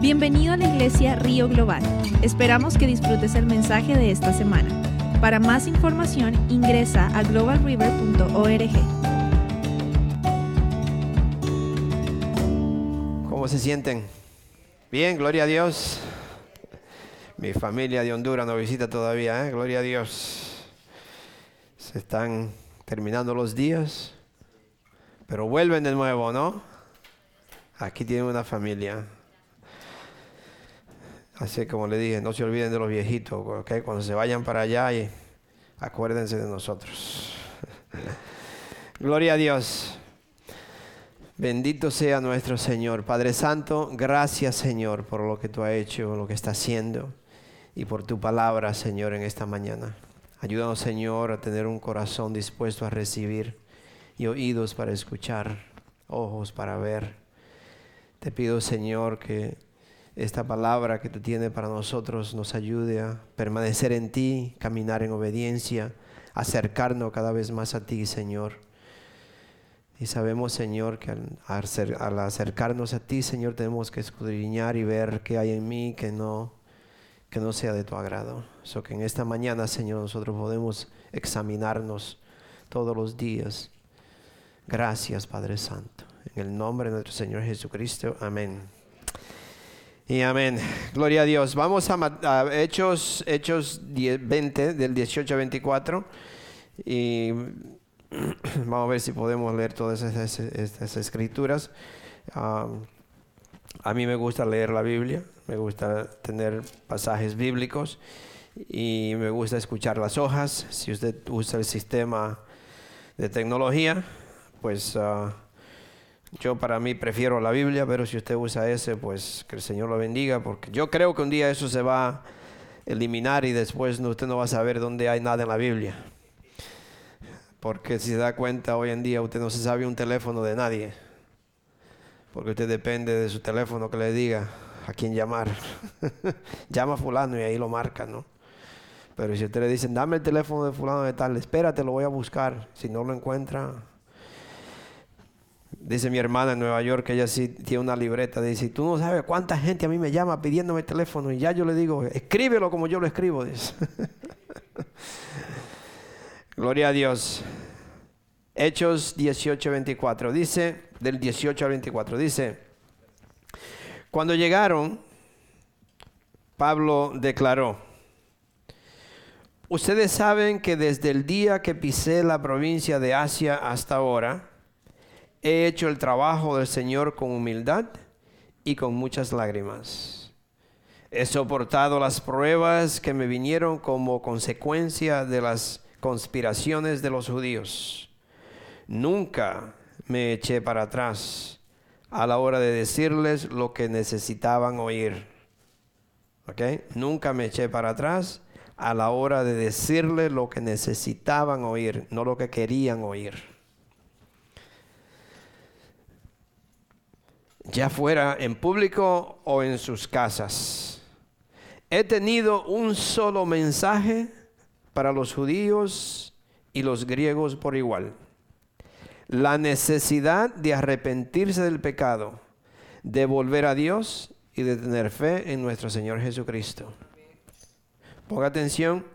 Bienvenido a la iglesia Río Global. Esperamos que disfrutes el mensaje de esta semana. Para más información ingresa a globalriver.org. ¿Cómo se sienten? Bien, gloria a Dios. Mi familia de Honduras nos visita todavía, ¿eh? gloria a Dios. Se están terminando los días, pero vuelven de nuevo, ¿no? Aquí tienen una familia. Así como le dije, no se olviden de los viejitos, ¿ok? Cuando se vayan para allá, y acuérdense de nosotros. Gloria a Dios. Bendito sea nuestro Señor. Padre Santo, gracias Señor por lo que tú has hecho, lo que está haciendo y por tu palabra, Señor, en esta mañana. Ayúdanos, Señor, a tener un corazón dispuesto a recibir y oídos para escuchar, ojos para ver. Te pido, Señor, que esta palabra que tú tienes para nosotros nos ayude a permanecer en ti, caminar en obediencia, acercarnos cada vez más a ti, Señor. Y sabemos, Señor, que al, acercarnos a ti, Señor, tenemos que escudriñar y ver qué hay en mí que no, que no sea de tu agrado. So que en esta mañana, Señor, nosotros podemos examinarnos todos los días. Gracias, Padre Santo. En el nombre de nuestro Señor Jesucristo. Amén. Y amén. Gloria a Dios. Vamos a, Hechos, Hechos 20, del 18 a 24. Y vamos a ver si podemos leer todas estas, escrituras. a mí me gusta leer la Biblia, me gusta tener pasajes bíblicos y me gusta escuchar las hojas. Si usted usa el sistema de tecnología, pues... Ah, yo para mí prefiero la Biblia, pero si usted usa ese, pues que el Señor lo bendiga, porque yo creo que un día eso se va a eliminar y después usted no va a saber dónde hay nada en la Biblia. Porque si se da cuenta, hoy en día usted no se sabe un teléfono de nadie. Porque usted depende de su teléfono que le diga a quién llamar. Llama a fulano y ahí lo marca, ¿no? Pero si usted le dice, dame el teléfono de fulano de tal, espérate, lo voy a buscar. Si no lo encuentra, Dice mi hermana en Nueva York que ella sí tiene una libreta. Dice, tú no sabes cuánta gente a mí me llama pidiéndome el teléfono. Y ya yo le digo, escríbelo como yo lo escribo. Dice. Gloria a Dios. Hechos 18, 24. Dice, del 18 al 24. Dice, cuando llegaron, Pablo declaró, ustedes saben que desde el día que pisé la provincia de Asia hasta ahora, he hecho el trabajo del Señor con humildad y con muchas lágrimas. He soportado las pruebas que me vinieron como consecuencia de las conspiraciones de los judíos. Nunca me eché para atrás a la hora de decirles lo que necesitaban oír. Nunca me eché para atrás a la hora de decirles lo que necesitaban oír, no lo que querían oír. Ya fuera en público o en sus casas. He tenido un solo mensaje para los judíos y los griegos por igual. La necesidad de arrepentirse del pecado, de volver a Dios y de tener fe en nuestro Señor Jesucristo. Ponga atención,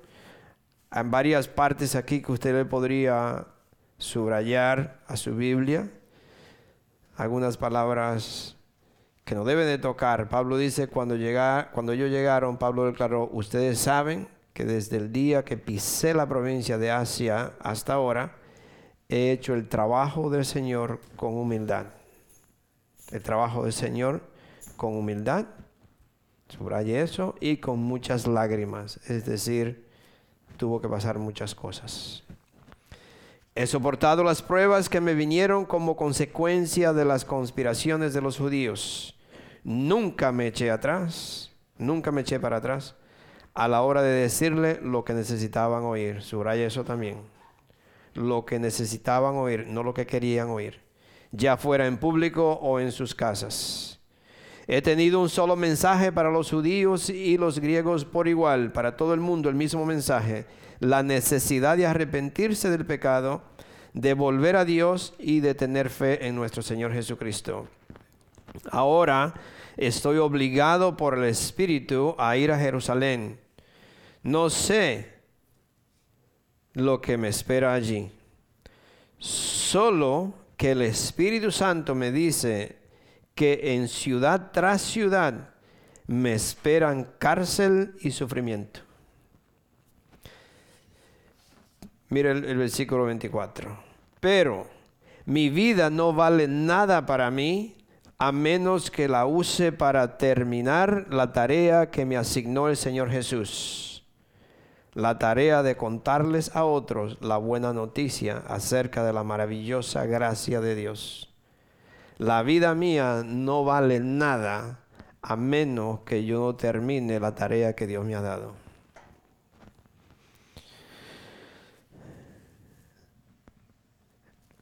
en varias partes aquí que usted le podría subrayar a su Biblia algunas palabras que no deben de tocar. Pablo dice, cuando, llega, cuando ellos llegaron, Pablo declaró, ustedes saben que desde el día que pisé la provincia de Asia hasta ahora, he hecho el trabajo del Señor con humildad. El trabajo del Señor con humildad, subraye eso, y con muchas lágrimas. Es decir, tuvo que pasar muchas cosas. He soportado las pruebas que me vinieron como consecuencia de las conspiraciones de los judíos. Nunca me eché atrás, nunca me eché para atrás a la hora de decirle lo que necesitaban oír. Subraya eso también. Lo que necesitaban oír, no lo que querían oír. Ya fuera en público o en sus casas. He tenido un solo mensaje para los judíos y los griegos por igual, para todo el mundo el mismo mensaje la necesidad de arrepentirse del pecado, de volver a Dios y de tener fe en nuestro Señor Jesucristo. Ahora estoy obligado por el Espíritu a ir a Jerusalén. No sé lo que me espera allí. Solo que el Espíritu Santo me dice que en ciudad tras ciudad me esperan cárcel y sufrimiento. Mira el, versículo 24. Pero mi vida no vale nada para mí a menos que la use para terminar la tarea que me asignó el Señor Jesús. La tarea de contarles a otros la buena noticia acerca de la maravillosa gracia de Dios. La vida mía no vale nada a menos que yo termine la tarea que Dios me ha dado.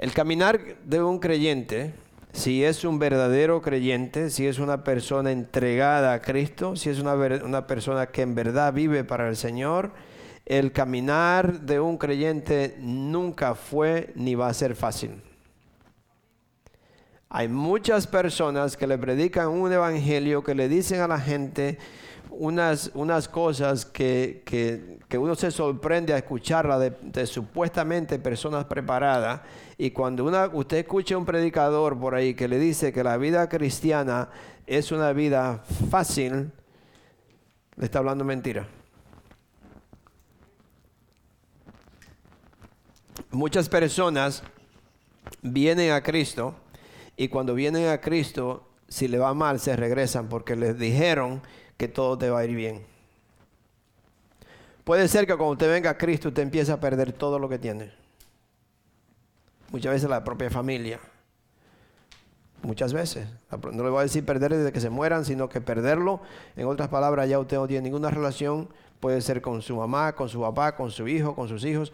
El caminar de un creyente, si es un verdadero creyente, si es una persona entregada a Cristo, si es una, una, persona que en verdad vive para el Señor, el caminar de un creyente nunca fue ni va a ser fácil. Hay muchas personas que le predican un evangelio, que le dicen a la gente, unas, unas cosas que, que, uno se sorprende a escucharla de, supuestamente personas preparadas. Y cuando una, usted escucha a un predicador por ahí que le dice que la vida cristiana es una vida fácil, le está hablando mentira. Muchas personas vienen a Cristo y cuando vienen a Cristo, si le va mal, se regresan porque les dijeron que todo te va a ir bien. Puede ser que cuando usted venga a Cristo usted empiece a perder todo lo que tiene. Muchas veces la propia familia. Muchas veces. No le voy a decir perder desde que se mueran, sino que perderlo. En otras palabras, ya usted no tiene ninguna relación. Puede ser con su mamá, con su papá, con su hijo, con sus hijos.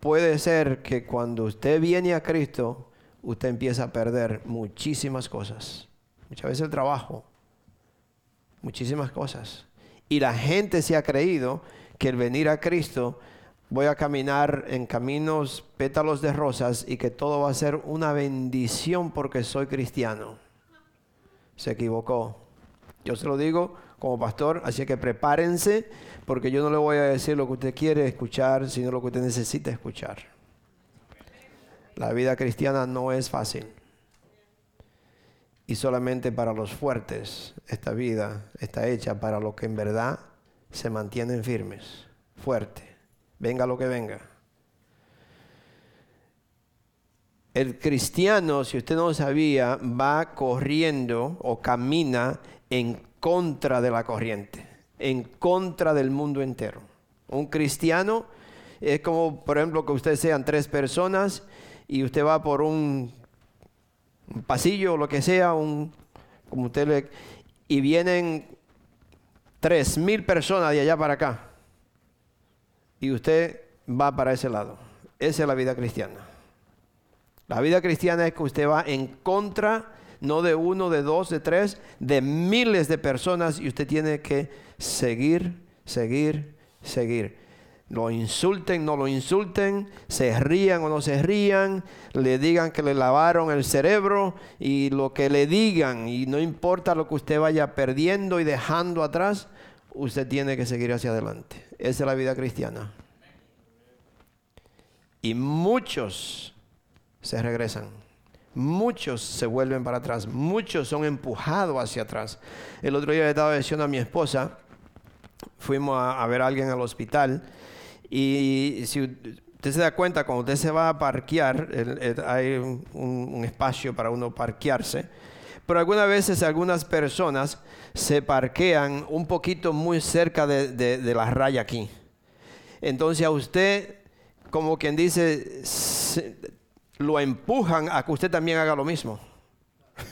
Puede ser que cuando usted viene a Cristo, usted empieza a perder muchísimas cosas. Muchas veces el trabajo, muchísimas cosas. Y la gente se ha creído que el venir a Cristo voy a caminar en caminos pétalos de rosas y que todo va a ser una bendición porque soy cristiano. Se equivocó. Yo se lo digo como pastor, así que prepárense porque yo no le voy a decir lo que usted quiere escuchar, sino lo que usted necesita escuchar. La vida cristiana no es fácil y solamente para los fuertes esta vida está hecha para los que en verdad se mantienen firmes, fuerte, venga lo que venga. El cristiano, si usted no lo sabía, va corriendo o camina en contra de la corriente, en contra del mundo entero. Un cristiano es como, por ejemplo, que ustedes sean tres personas y usted va por un pasillo o lo que sea, un, como usted le, y vienen tres mil personas de allá para acá. Y usted va para ese lado. Esa es la vida cristiana. La vida cristiana es que usted va en contra, no de uno, de dos, de tres, de miles de personas y usted tiene que seguir, seguir, seguir lo insulten, no lo insulten, se rían o no se rían, le digan que le lavaron el cerebro y lo que le digan, y no importa lo que usted vaya perdiendo y dejando atrás, usted tiene que seguir hacia adelante. Esa es la vida cristiana. Y muchos se regresan. Muchos se vuelven para atrás, muchos son empujados hacia atrás. El otro día le estaba diciendo a mi esposa, fuimos a, a ver a alguien al hospital y si usted se da cuenta, cuando usted se va a parquear, hay un, espacio para uno parquearse. Pero algunas veces algunas personas se parquean un poquito muy cerca de, de la raya aquí. Entonces a usted, como quien dice, lo empujan a que usted también haga lo mismo.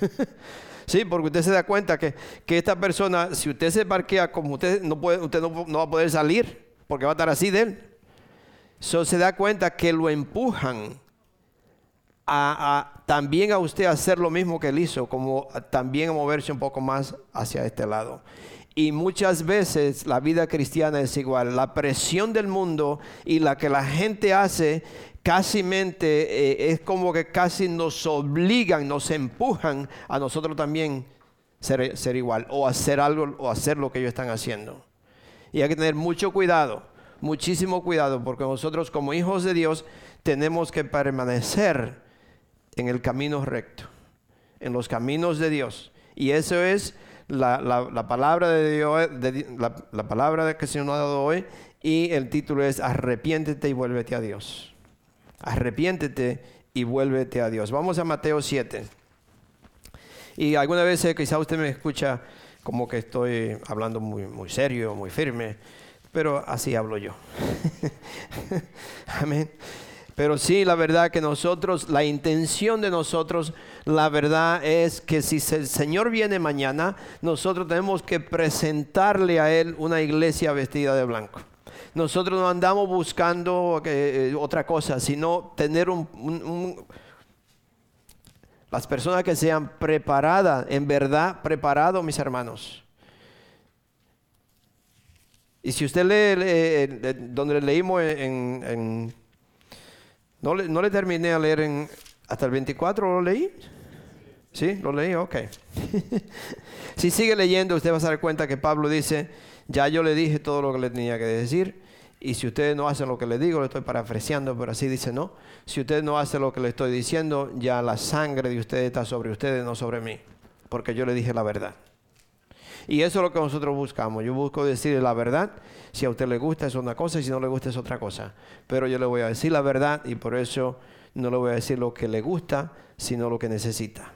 sí, porque usted se da cuenta que, que, esta persona, si usted se parquea como usted, no, puede, usted no, va a poder salir porque va a estar así de él. So, se da cuenta que lo empujan a, también a usted hacer lo mismo que él hizo, como también a moverse un poco más hacia este lado. Y muchas veces la vida cristiana es igual. La presión del mundo y la que la gente hace casi eh, es como que casi nos obligan, nos empujan a nosotros también ser, ser igual o hacer algo o hacer lo que ellos están haciendo. Y hay que tener mucho cuidado, muchísimo cuidado, porque nosotros como hijos de Dios tenemos que permanecer en el camino recto, en los caminos de Dios. Y eso es la, palabra de Dios, la, palabra que Señor nos ha dado hoy, y el título es Arrepiéntete y vuélvete a Dios. Arrepiéntete y vuélvete a Dios. Vamos a Mateo 7. Y alguna vez eh, quizá usted me escucha como que estoy hablando muy serio, muy firme, pero así hablo yo. Amén. Pero sí, la verdad que nosotros, la intención de nosotros, la verdad es que si el Señor viene mañana, nosotros tenemos que presentarle a Él una iglesia vestida de blanco. Nosotros no andamos buscando eh, otra cosa, sino tener un, las personas que sean preparadas, en verdad preparados, mis hermanos. Y si usted lee, eh, donde leímos en no le, terminé a leer hasta el 24, ¿lo leí? ¿Sí? ¿Lo leí? Ok. si sigue leyendo, usted va a dar cuenta que Pablo dice, ya yo le dije todo lo que le tenía que decir, y si ustedes no hacen lo que le digo, le estoy parafraseando, pero así dice, no. Si ustedes no hacen lo que le estoy diciendo, ya la sangre de ustedes está sobre ustedes, no sobre mí, porque yo le dije la verdad. Y eso es lo que nosotros buscamos. Yo busco decirle la verdad. Si a usted le gusta es una cosa y si no le gusta es otra cosa. Pero yo le voy a decir la verdad y por eso no le voy a decir lo que le gusta, sino lo que necesita.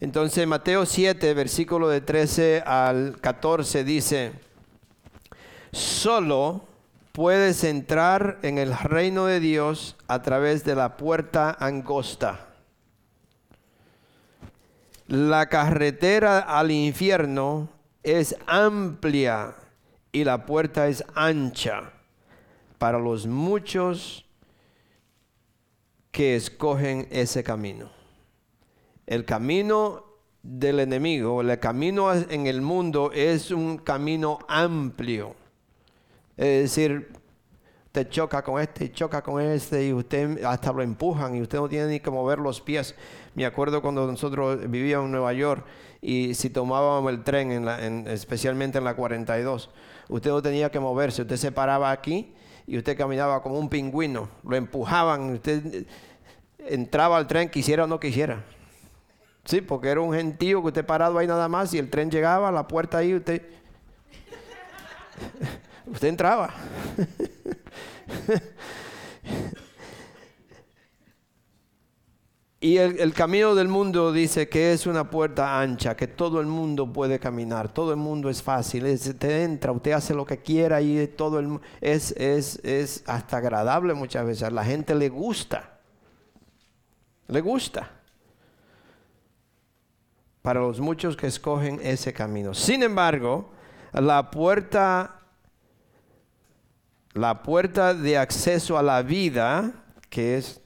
Entonces Mateo 7, versículo de 13 al 14 dice, solo puedes entrar en el reino de Dios a través de la puerta angosta la carretera al infierno es amplia y la puerta es ancha para los muchos que escogen ese camino. El camino del enemigo, el camino en el mundo es un camino amplio. Es decir, te choca con este choca con este y usted hasta lo empujan y usted no tiene ni que mover los pies. Me acuerdo cuando nosotros vivíamos en Nueva York y si tomábamos el tren, en especialmente en la 42, usted no tenía que moverse, usted se paraba aquí y usted caminaba como un pingüino, lo empujaban, usted entraba al tren quisiera o no quisiera. Sí, porque era un gentío que usted parado ahí nada más y el tren llegaba a la puerta ahí, usted usted entraba. y el, camino del mundo dice que es una puerta ancha, que todo el mundo puede caminar, todo el mundo es fácil, usted entra, usted hace lo que quiera y todo el es, es, es hasta agradable muchas veces, a la gente le gusta, le gusta para los muchos que escogen ese camino. Sin embargo, la puerta la puerta de acceso a la vida, que es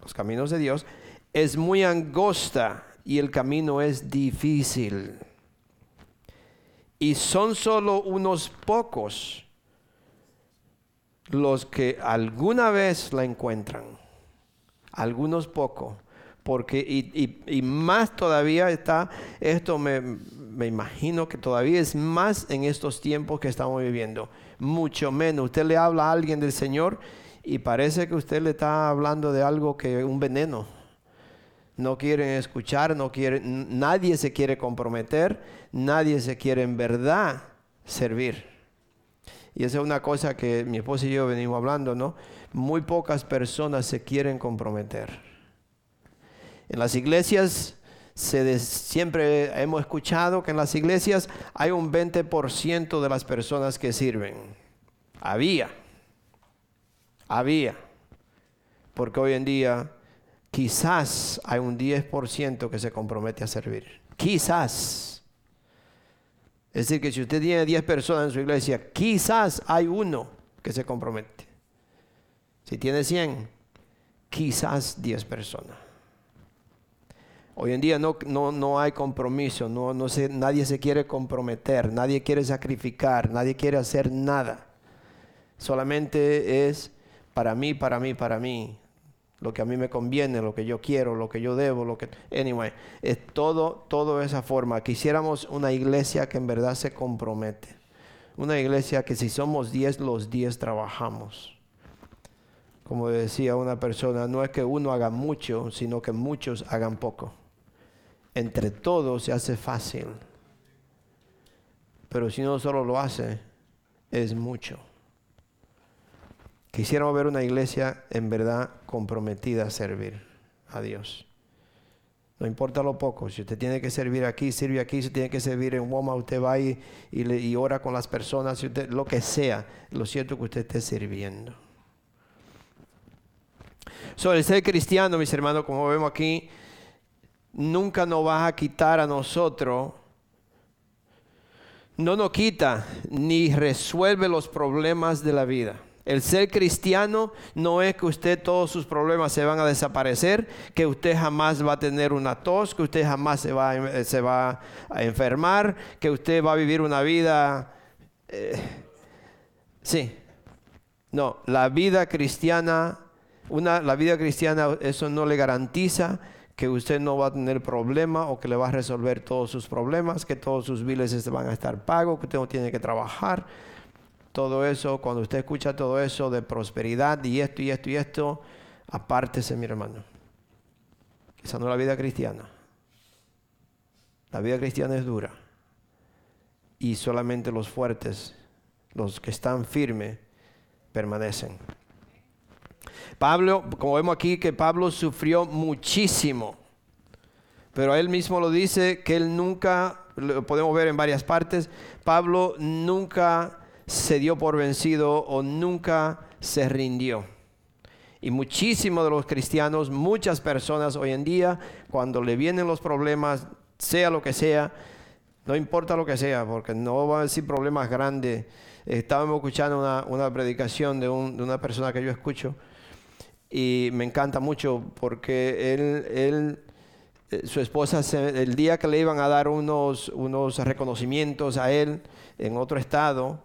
los caminos de Dios, es muy angosta y el camino es difícil. Y son solo unos pocos los que alguna vez la encuentran. Algunos pocos. Porque, y, más todavía está, esto me, me imagino que todavía es más en estos tiempos que estamos viviendo mucho menos. Usted le habla a alguien del Señor y parece que usted le está hablando de algo que un veneno. No quieren escuchar, no quieren, nadie se quiere comprometer, nadie se quiere en verdad servir. Y esa es una cosa que mi esposa y yo venimos hablando, ¿no? Muy pocas personas se quieren comprometer. En las iglesias siempre hemos escuchado que en las iglesias hay un 20% de las personas que sirven. Había, había, porque hoy en día quizás hay un 10% que se compromete a servir. Quizás. Es decir, que si usted tiene 10 personas en su iglesia, quizás hay uno que se compromete. Si tiene 100, quizás 10 personas. Hoy en día no, no, hay compromiso, no, no nadie se quiere comprometer, nadie quiere sacrificar, nadie quiere hacer nada. Solamente es para mí, para mí, para mí. Lo que a mí me conviene, lo que yo quiero, lo que yo debo, lo que... Anyway, es todo, todo esa forma. Quisiéramos una iglesia que en verdad se compromete. Una iglesia que si somos 10, los 10 trabajamos. Como decía una persona, no es que uno haga mucho, sino que muchos hagan poco. Entre todos se hace fácil. Pero si uno solo lo hace, es mucho. Quisiéramos ver una iglesia en verdad comprometida a servir a Dios. No importa lo poco, si usted tiene que servir aquí, sirve aquí, si tiene que servir en Walmart, usted va y, y, ora con las personas, lo que sea, lo cierto es que usted esté sirviendo. Sobre el ser cristiano, mis hermanos, como vemos aquí, nunca nos va a quitar a nosotros no nos quita ni resuelve los problemas de la vida. El ser cristiano no es que usted todos sus problemas se van a desaparecer, que usted jamás va a tener una tos, que usted jamás se va, a, enfermar, que usted va a vivir una vida... Eh, sí, no, la vida cristiana, una, la vida cristiana eso no le garantiza que usted no va a tener problema o que le va a resolver todos sus problemas, que todos sus biles van a estar pagos, que usted no tiene que trabajar. Todo eso, cuando usted escucha todo eso de prosperidad y esto y esto y esto, apártese mi hermano. Esa no es la vida cristiana. La vida cristiana es dura. Y solamente los fuertes, los que están firmes, permanecen. Pablo, como vemos aquí, que Pablo sufrió muchísimo. Pero él mismo lo dice que él nunca, lo podemos ver en varias partes, Pablo nunca se dio por vencido o nunca se rindió. Y muchísimos de los cristianos, muchas personas hoy en día, cuando le vienen los problemas, sea lo que sea, no importa lo que sea, porque no va a decir problemas grandes. Estábamos escuchando una, predicación de, de, una persona que yo escucho y me encanta mucho porque él, él eh, su esposa, el día que le iban a dar unos, unos reconocimientos a él en otro estado,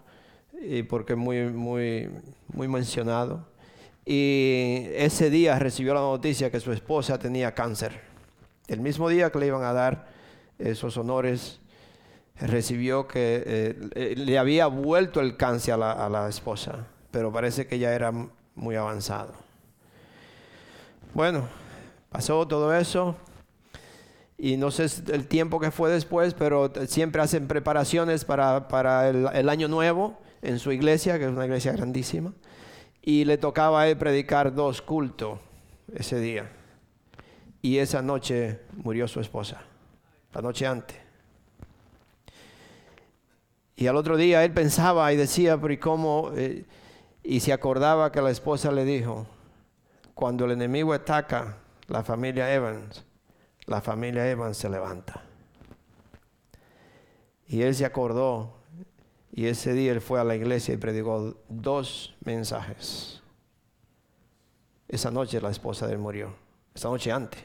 y porque muy, muy, muy mencionado, y ese día recibió la noticia que su esposa tenía cáncer. El mismo día que le iban a dar esos honores, recibió que eh, eh, le había vuelto el cáncer a la, a la esposa, pero parece que ya era muy avanzado. Bueno, pasó todo eso y no sé el tiempo que fue después, pero siempre hacen preparaciones para, el, año nuevo en su iglesia, que es una iglesia grandísima, y le tocaba a él predicar dos cultos ese día. Y esa noche murió su esposa, la noche antes. Y al otro día él pensaba y decía, pero ¿y cómo? Eh, y se acordaba que la esposa le dijo, cuando el enemigo ataca la familia Evans, la familia Evans se levanta. Y él se acordó y ese día él fue a la iglesia y predicó dos mensajes. Esa noche la esposa de él murió, esa noche antes.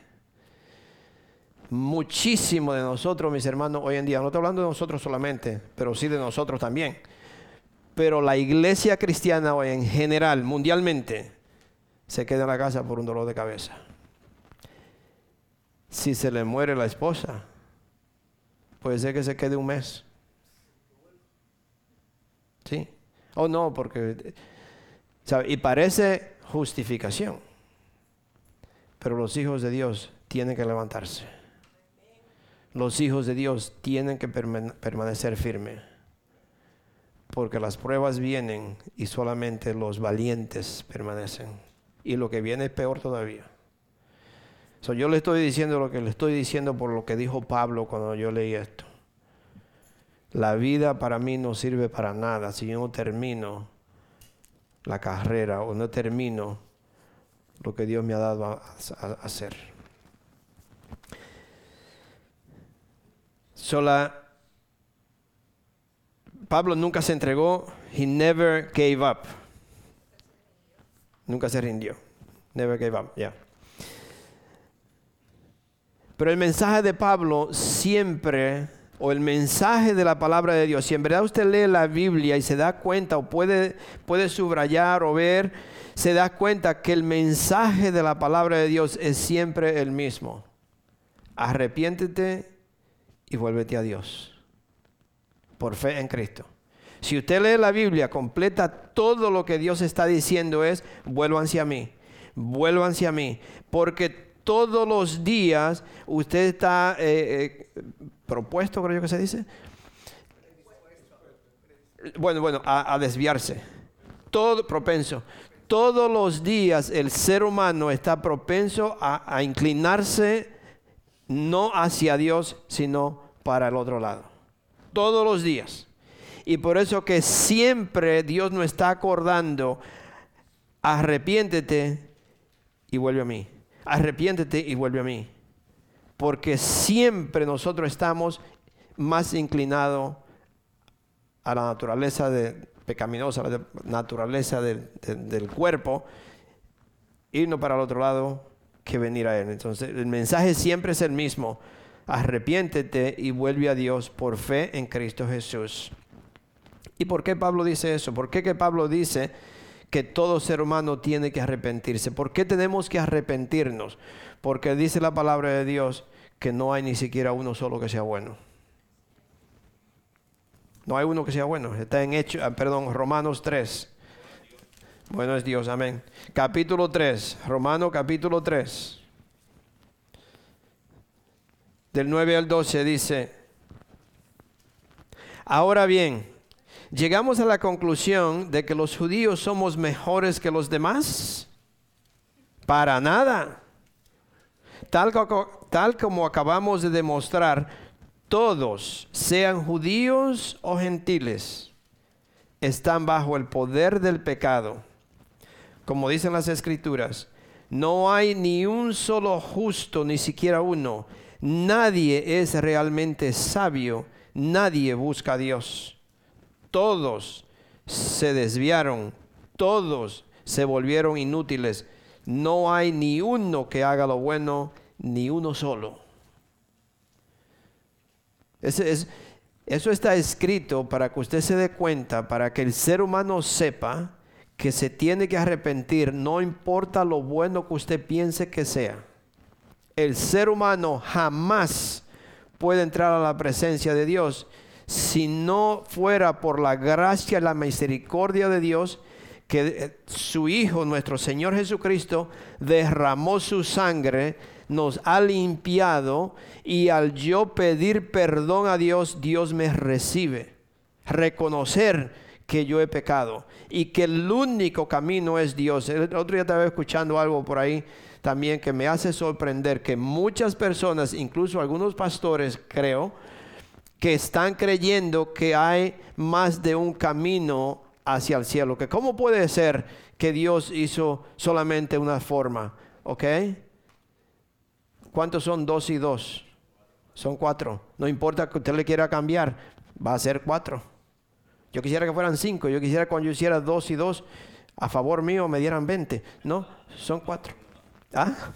Muchísimo de nosotros, mis hermanos, hoy en día, no estoy hablando de nosotros solamente, pero sí de nosotros también. Pero la iglesia cristiana hoy en general, mundialmente, se queda en la casa por un dolor de cabeza. Si se le muere la esposa, puede ser que se quede un mes. ¿Sí? O no, porque... Y parece justificación. Pero los hijos de Dios tienen que levantarse. Los hijos de Dios tienen que permanecer firmes. Porque las pruebas vienen y solamente los valientes permanecen y lo que viene es peor todavía. yo le estoy diciendo lo que le estoy diciendo por lo que dijo Pablo cuando yo leí esto. La vida para mí no sirve para nada si yo no termino la carrera o no termino lo que Dios me ha dado a, hacer. Sola, Pablo nunca se entregó, he never gave up. Nunca se rindió. Never gave up, yeah. Pero el mensaje de Pablo siempre o el mensaje de la palabra de Dios, si en verdad usted lee la Biblia y se da cuenta o puede, puede subrayar o ver, se da cuenta que el mensaje de la palabra de Dios es siempre el mismo. Arrepiéntete y vuélvete a Dios por fe en Cristo. Si usted lee la Biblia completa, todo lo que Dios está diciendo es, vuélvanse a mí, vuélvanse a mí, porque todos los días usted está eh, eh, propuesto, creo yo que se dice. Bueno, bueno, a, desviarse. Todo propenso. Todos los días el ser humano está propenso a inclinarse no hacia Dios, sino para el otro lado. Todos los días. Y por eso que siempre Dios nos está acordando, arrepiéntete y vuelve a mí. Arrepiéntete y vuelve a mí. Porque siempre nosotros estamos más inclinados a la naturaleza de, pecaminosa, la naturaleza del cuerpo, irnos para el otro lado que venir a Él. Entonces el mensaje siempre es el mismo. Arrepiéntete y vuelve a Dios por fe en Cristo Jesús. ¿Y por qué Pablo dice eso? ¿Por qué que Pablo dice que todo ser humano tiene que arrepentirse? ¿Por qué tenemos que arrepentirnos? Porque dice la palabra de Dios que no hay ni siquiera uno solo que sea bueno. No hay uno que sea bueno. Está en hecho, ah, perdón, Romanos 3. Bueno es Dios, amén. Capítulo 3, Romano capítulo 3. Del 9 al 12 dice, ahora bien, llegamos a la conclusión de que los judíos somos mejores que los demás? Para nada. Tal, tal como acabamos de demostrar, todos, sean judíos o gentiles, están bajo el poder del pecado. Como dicen las escrituras, no hay ni un solo justo, ni siquiera uno. Nadie es realmente sabio, nadie busca a Dios todos se desviaron, todos se volvieron inútiles. No hay ni uno que haga lo bueno, ni uno solo. eso está escrito para que usted se dé cuenta, para que el ser humano sepa que se tiene que arrepentir, no importa lo bueno que usted piense que sea. El ser humano jamás puede entrar a la presencia de Dios si no fuera por la gracia y la misericordia de Dios, que eh, su Hijo, nuestro Señor Jesucristo, derramó su sangre, nos ha limpiado y al yo pedir perdón a Dios, Dios me recibe. Reconocer que yo he pecado y que el único camino es Dios. El otro día estaba escuchando algo por ahí también que me hace sorprender que muchas personas, incluso algunos pastores, creo, que están creyendo que hay más de un camino hacia el cielo. Que cómo puede ser que Dios hizo solamente una forma, ¿ok? ¿Cuántos son dos y dos? Son cuatro. No importa que usted le quiera cambiar, va a ser cuatro. Yo quisiera que fueran cinco. Yo quisiera que cuando yo hiciera dos y dos, a favor mío me dieran veinte. No, son cuatro. ¿Ah?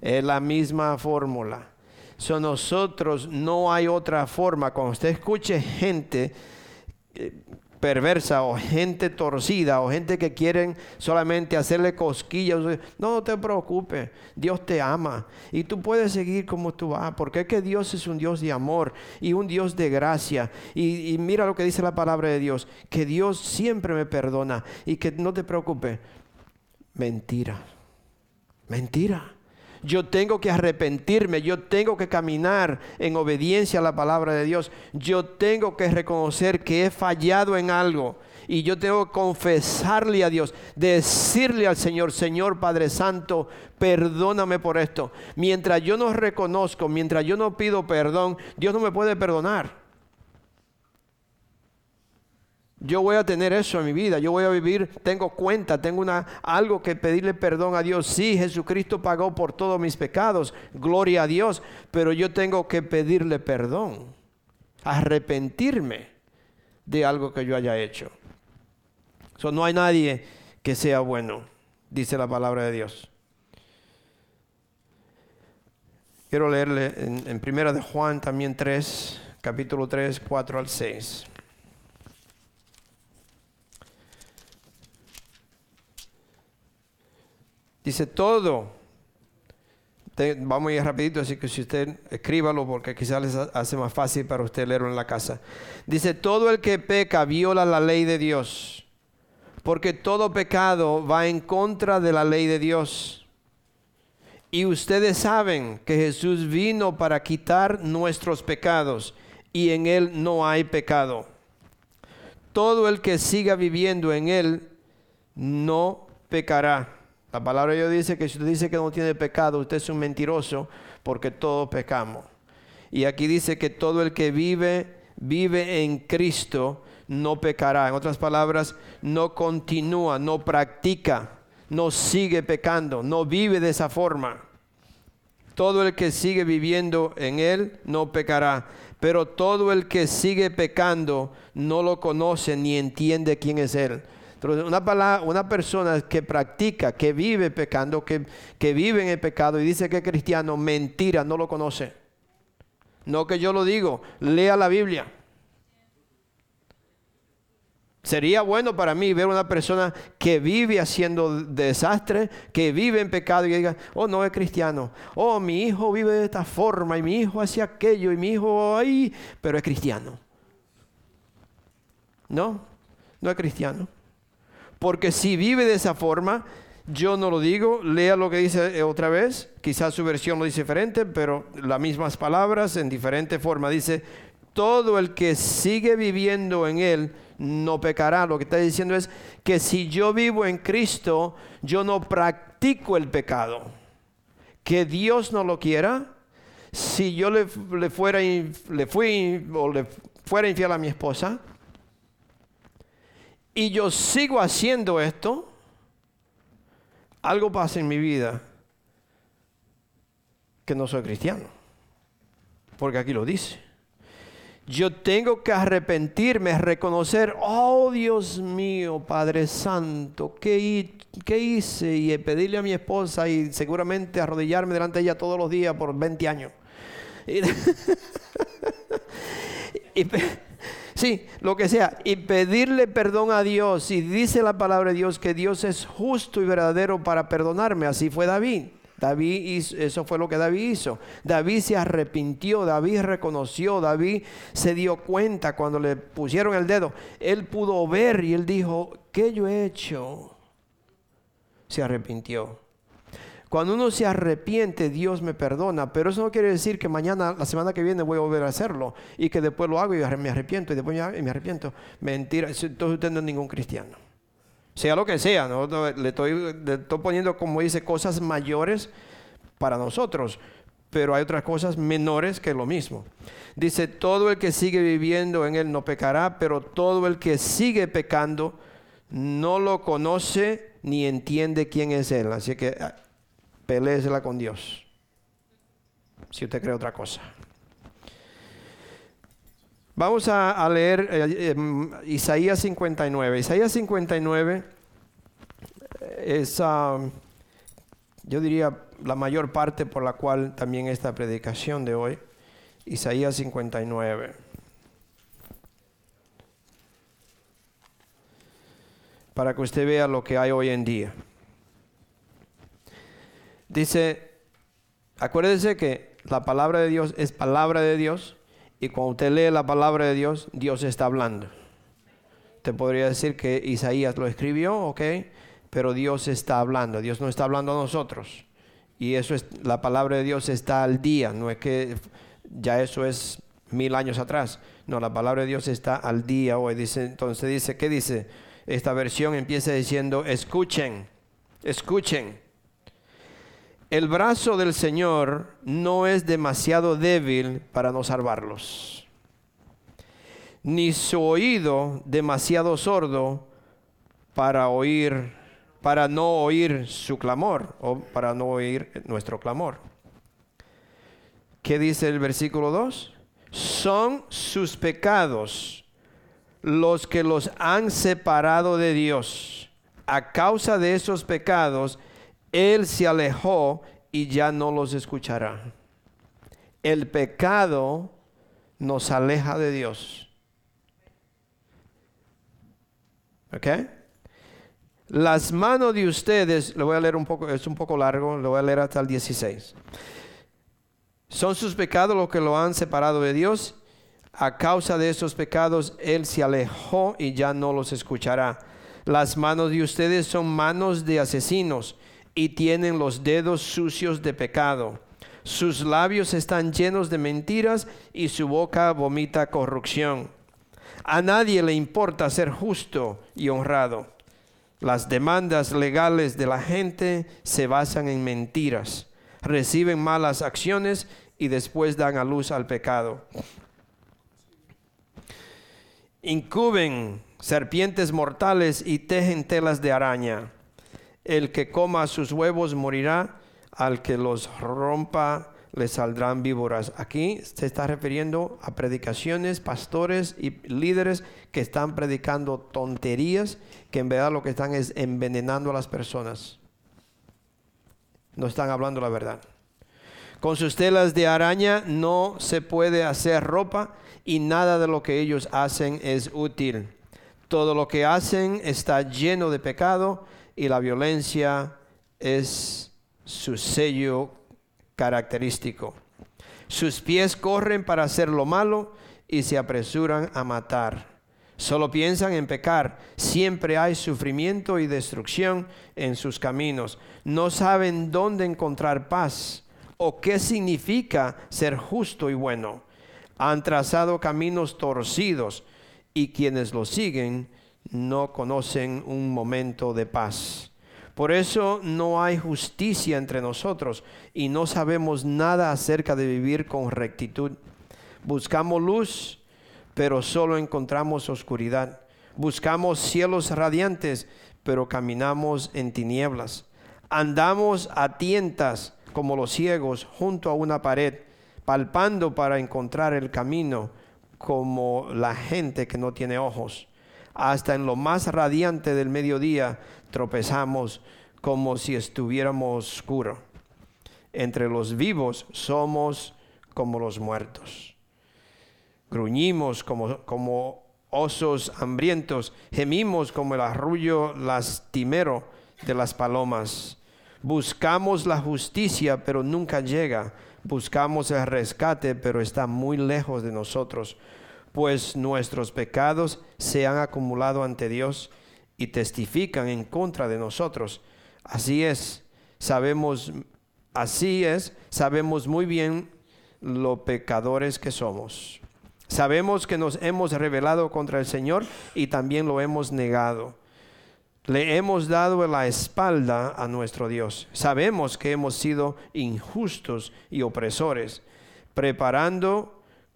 Es la misma fórmula. So nosotros no hay otra forma. Cuando usted escuche gente eh, perversa o gente torcida o gente que quieren solamente hacerle cosquillas, no, te preocupes, Dios te ama y tú puedes seguir como tú vas, porque es que Dios es un Dios de amor y un Dios de gracia. Y, y mira lo que dice la palabra de Dios, que Dios siempre me perdona y que no te preocupes. Mentira, mentira. Yo tengo que arrepentirme, yo tengo que caminar en obediencia a la palabra de Dios. Yo tengo que reconocer que he fallado en algo y yo tengo que confesarle a Dios, decirle al Señor, Señor Padre Santo, perdóname por esto. Mientras yo no reconozco, mientras yo no pido perdón, Dios no me puede perdonar yo voy a tener eso en mi vida, yo voy a vivir, tengo cuenta, tengo una, algo que pedirle perdón a Dios. Sí, Jesucristo pagó por todos mis pecados, gloria a Dios, pero yo tengo que pedirle perdón, arrepentirme de algo que yo haya hecho. no hay nadie que sea bueno, dice la palabra de Dios. Quiero leerle en, en Primera de Juan también 3, capítulo 3, 4 al 6. Dice todo. vamos a ir rapidito, así que si usted escríbalo porque quizás les hace más fácil para usted leerlo en la casa. Dice, todo el que peca viola la ley de Dios, porque todo pecado va en contra de la ley de Dios. Y ustedes saben que Jesús vino para quitar nuestros pecados y en Él no hay pecado. Todo el que siga viviendo en Él no pecará. La palabra de Dios dice que si usted dice que no tiene pecado, usted es un mentiroso porque todos pecamos. Y aquí dice que todo el que vive, vive en Cristo, no pecará. En otras palabras, no continúa, no practica, no sigue pecando, no vive de esa forma. Todo el que sigue viviendo en Él no pecará. Pero todo el que sigue pecando no lo conoce ni entiende quién es Él una, persona que practica, que vive pecando, que, que vive en el pecado y dice que es cristiano, mentira, no lo conoce. No que yo lo digo, lea la Biblia. Sería bueno para mí ver una persona que vive haciendo desastre, que vive en pecado y diga, oh, no es cristiano. Oh, mi hijo vive de esta forma y mi hijo hace aquello y mi hijo ahí, pero es cristiano. No, no es cristiano. Porque si vive de esa forma, yo no lo digo, lea lo que dice otra vez, quizás su versión lo dice diferente, pero las mismas palabras en diferente forma. Dice, todo el que sigue viviendo en Él no pecará. Lo que está diciendo es que si yo vivo en Cristo, yo no practico el pecado. Que Dios no lo quiera. Si yo le, fuera, le fui o le fuera infiel a mi esposa, y yo sigo haciendo esto, algo pasa en mi vida que no soy cristiano. Porque aquí lo dice. Yo tengo que arrepentirme, reconocer, oh Dios mío, Padre Santo, ¿qué, hice? Y pedirle a mi esposa y seguramente arrodillarme delante de ella todos los días por 20 años. y, Sí, lo que sea. Y pedirle perdón a Dios. Y dice la palabra de Dios que Dios es justo y verdadero para perdonarme. Así fue David. David eso fue lo que David hizo. David se arrepintió, David reconoció, David se dio cuenta cuando le pusieron el dedo. Él pudo ver y él dijo, ¿qué yo he hecho? Se arrepintió. Cuando uno se arrepiente, Dios me perdona, pero eso no quiere decir que mañana, la semana que viene, voy a volver a hacerlo y que después lo hago y me arrepiento y después me arrepiento. Mentira, entonces usted no es ningún cristiano. Sea lo que sea, le, estoy, le estoy poniendo, como dice, cosas mayores para nosotros, pero hay otras cosas menores que lo mismo. Dice, todo el que sigue viviendo en él no pecará, pero todo el que sigue pecando no lo conoce ni entiende quién es él. Así que Pelésela con Dios. Si usted cree otra cosa. Vamos a, leer eh, em, Isaías 59. Isaías 59 es, um, yo diría, la mayor parte por la cual también esta predicación de hoy. Isaías 59. Para que usted vea lo que hay hoy en día. Dice, acuérdese que la palabra de Dios es palabra de Dios y cuando usted lee la palabra de Dios, Dios está hablando. Te podría decir que Isaías lo escribió, ok, pero Dios está hablando, Dios no está hablando a nosotros. Y eso es, la palabra de Dios está al día, no es que ya eso es mil años atrás. No, la palabra de Dios está al día hoy. Dice, entonces dice, ¿qué dice? Esta versión empieza diciendo, escuchen, escuchen el brazo del Señor no es demasiado débil para no salvarlos, ni su oído demasiado sordo para oír, para no oír su clamor o para no oír nuestro clamor. ¿Qué dice el versículo 2? Son sus pecados los que los han separado de Dios. A causa de esos pecados, él se alejó y ya no los escuchará. El pecado nos aleja de Dios. ¿Ok? Las manos de ustedes, lo voy a leer un poco, es un poco largo, lo voy a leer hasta el 16. Son sus pecados los que lo han separado de Dios. A causa de esos pecados, Él se alejó y ya no los escuchará. Las manos de ustedes son manos de asesinos y tienen los dedos sucios de pecado. Sus labios están llenos de mentiras y su boca vomita corrupción. A nadie le importa ser justo y honrado. Las demandas legales de la gente se basan en mentiras. Reciben malas acciones y después dan a luz al pecado. Incuben serpientes mortales y tejen telas de araña. El que coma sus huevos morirá, al que los rompa le saldrán víboras. Aquí se está refiriendo a predicaciones, pastores y líderes que están predicando tonterías, que en verdad lo que están es envenenando a las personas. No están hablando la verdad. Con sus telas de araña no se puede hacer ropa y nada de lo que ellos hacen es útil. Todo lo que hacen está lleno de pecado y la violencia es su sello característico. Sus pies corren para hacer lo malo y se apresuran a matar. Solo piensan en pecar. Siempre hay sufrimiento y destrucción en sus caminos. No saben dónde encontrar paz o qué significa ser justo y bueno. Han trazado caminos torcidos y quienes lo siguen no conocen un momento de paz. Por eso no hay justicia entre nosotros y no sabemos nada acerca de vivir con rectitud. Buscamos luz, pero solo encontramos oscuridad. Buscamos cielos radiantes, pero caminamos en tinieblas. Andamos a tientas como los ciegos junto a una pared, palpando para encontrar el camino como la gente que no tiene ojos hasta en lo más radiante del mediodía tropezamos como si estuviéramos oscuro. Entre los vivos somos como los muertos. Gruñimos como, como osos hambrientos, gemimos como el arrullo lastimero de las palomas. Buscamos la justicia, pero nunca llega. Buscamos el rescate, pero está muy lejos de nosotros pues nuestros pecados se han acumulado ante Dios y testifican en contra de nosotros. Así es, sabemos, así es, sabemos muy bien lo pecadores que somos. Sabemos que nos hemos rebelado contra el Señor y también lo hemos negado. Le hemos dado la espalda a nuestro Dios. Sabemos que hemos sido injustos y opresores, preparando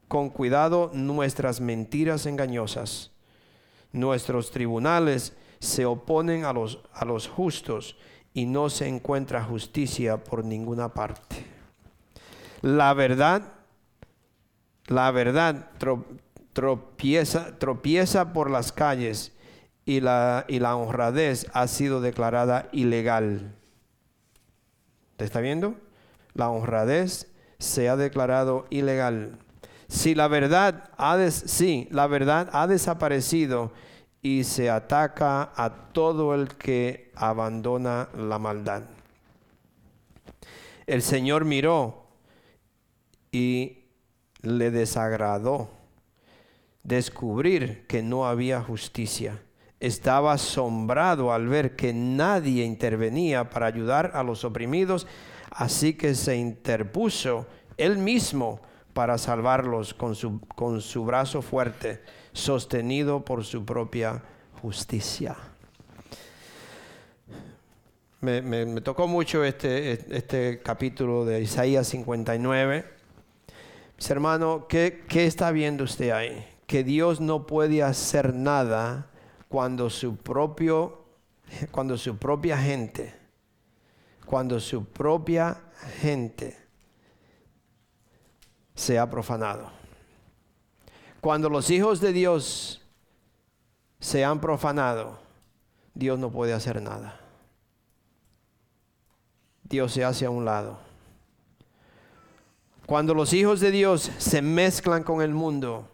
con cuidado nuestras mentiras engañosas. Nuestros tribunales se oponen a los, a los justos y no se encuentra justicia por ninguna parte. La verdad, la verdad tropieza, tropieza por las calles y la, y la honradez ha sido declarada ilegal. ¿Te está viendo? La honradez se ha declarado ilegal. Si la verdad ha la verdad ha desaparecido y se ataca a todo el que abandona la maldad. El Señor miró y le desagradó descubrir que no había justicia. Estaba asombrado al ver que nadie intervenía para ayudar a los oprimidos, así que se interpuso él mismo para salvarlos con su, con su brazo fuerte, sostenido por su propia justicia. Me, tocó mucho este, este capítulo de Isaías 59. Mis hermanos, ¿qué, ¿qué está viendo usted ahí? Que Dios no puede hacer nada cuando su propio, cuando su propia gente, cuando su propia gente se ha profanado. Cuando los hijos de Dios se han profanado, Dios no puede hacer nada. Dios se hace a un lado. Cuando los hijos de Dios se mezclan con el mundo,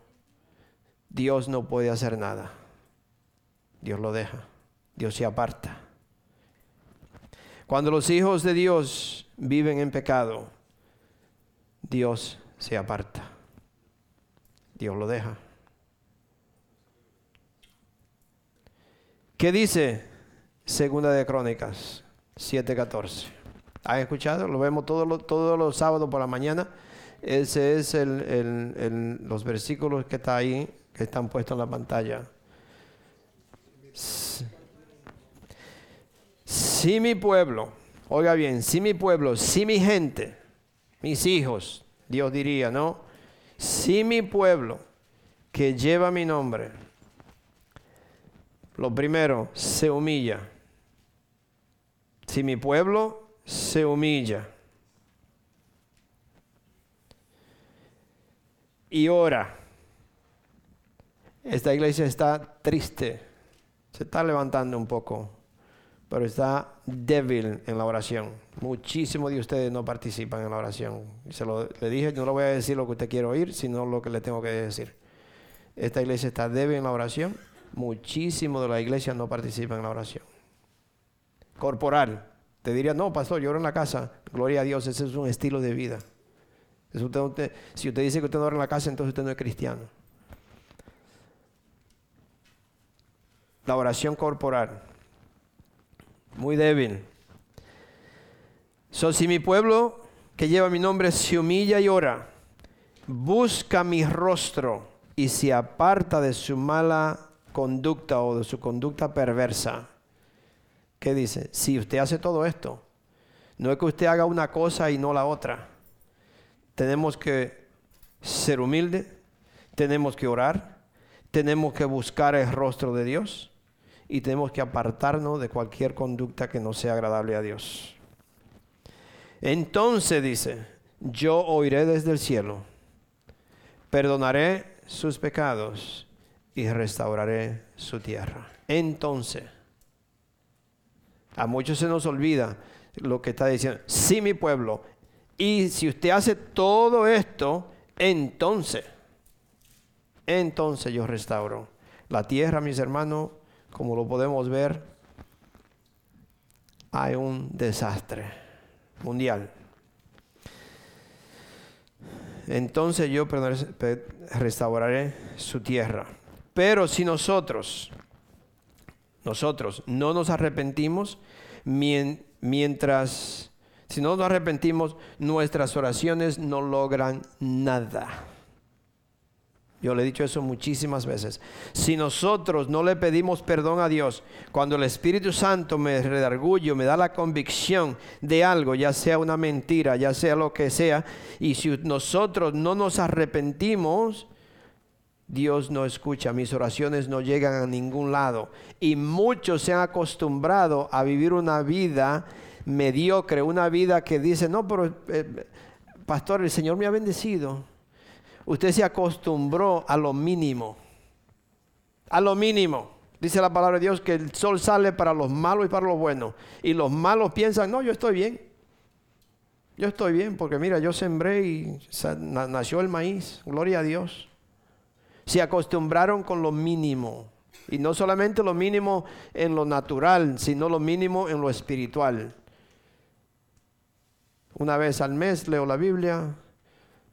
Dios no puede hacer nada. Dios lo deja. Dios se aparta. Cuando los hijos de Dios viven en pecado, Dios se aparta. Dios lo deja. ¿Qué dice Segunda de Crónicas 7:14? ¿Han escuchado? Lo vemos todos los, todos los sábados por la mañana. Ese es el, los versículos que está ahí, que están puestos en la pantalla. Si mi pueblo, oiga bien, si mi pueblo, si mi gente, mis hijos, Dios diría, ¿no? Si mi pueblo, que lleva mi nombre, lo primero, se humilla. Si mi pueblo se humilla y ora, esta iglesia está triste, se está levantando un poco, pero está débil en la oración. Muchísimos de ustedes no participan en la oración. Se lo le dije, no le voy a decir lo que usted quiere oír, sino lo que le tengo que decir. Esta iglesia está débil en la oración. Muchísimos de la iglesia no participan en la oración. Corporal. Te diría, no, pastor, yo oro en la casa. Gloria a Dios, ese es un estilo de vida. si usted dice que usted no ora en la casa, entonces usted no es cristiano. La oración corporal muy débil. So, si mi pueblo que lleva mi nombre se humilla y ora, busca mi rostro y se aparta de su mala conducta o de su conducta perversa, ¿qué dice? Si usted hace todo esto, no es que usted haga una cosa y no la otra. Tenemos que ser humilde, tenemos que orar, tenemos que buscar el rostro de Dios y tenemos que apartarnos de cualquier conducta que no sea agradable a Dios. Entonces dice, yo oiré desde el cielo, perdonaré sus pecados y restauraré su tierra. Entonces, a muchos se nos olvida lo que está diciendo, sí mi pueblo, y si usted hace todo esto, entonces, entonces yo restauro la tierra, mis hermanos, como lo podemos ver, hay un desastre mundial. Entonces yo restauraré su tierra. Pero si nosotros, nosotros no nos arrepentimos, mientras, si no nos arrepentimos, nuestras oraciones no logran nada. Yo le he dicho eso muchísimas veces. Si nosotros no le pedimos perdón a Dios, cuando el Espíritu Santo me redargullo, me da la convicción de algo, ya sea una mentira, ya sea lo que sea, y si nosotros no nos arrepentimos, Dios no escucha, mis oraciones no llegan a ningún lado. Y muchos se han acostumbrado a vivir una vida mediocre, una vida que dice, no, pero eh, pastor, el Señor me ha bendecido. Usted se acostumbró a lo mínimo. A lo mínimo. Dice la palabra de Dios que el sol sale para los malos y para los buenos. Y los malos piensan, no, yo estoy bien. Yo estoy bien porque mira, yo sembré y nació el maíz. Gloria a Dios. Se acostumbraron con lo mínimo. Y no solamente lo mínimo en lo natural, sino lo mínimo en lo espiritual. Una vez al mes leo la Biblia,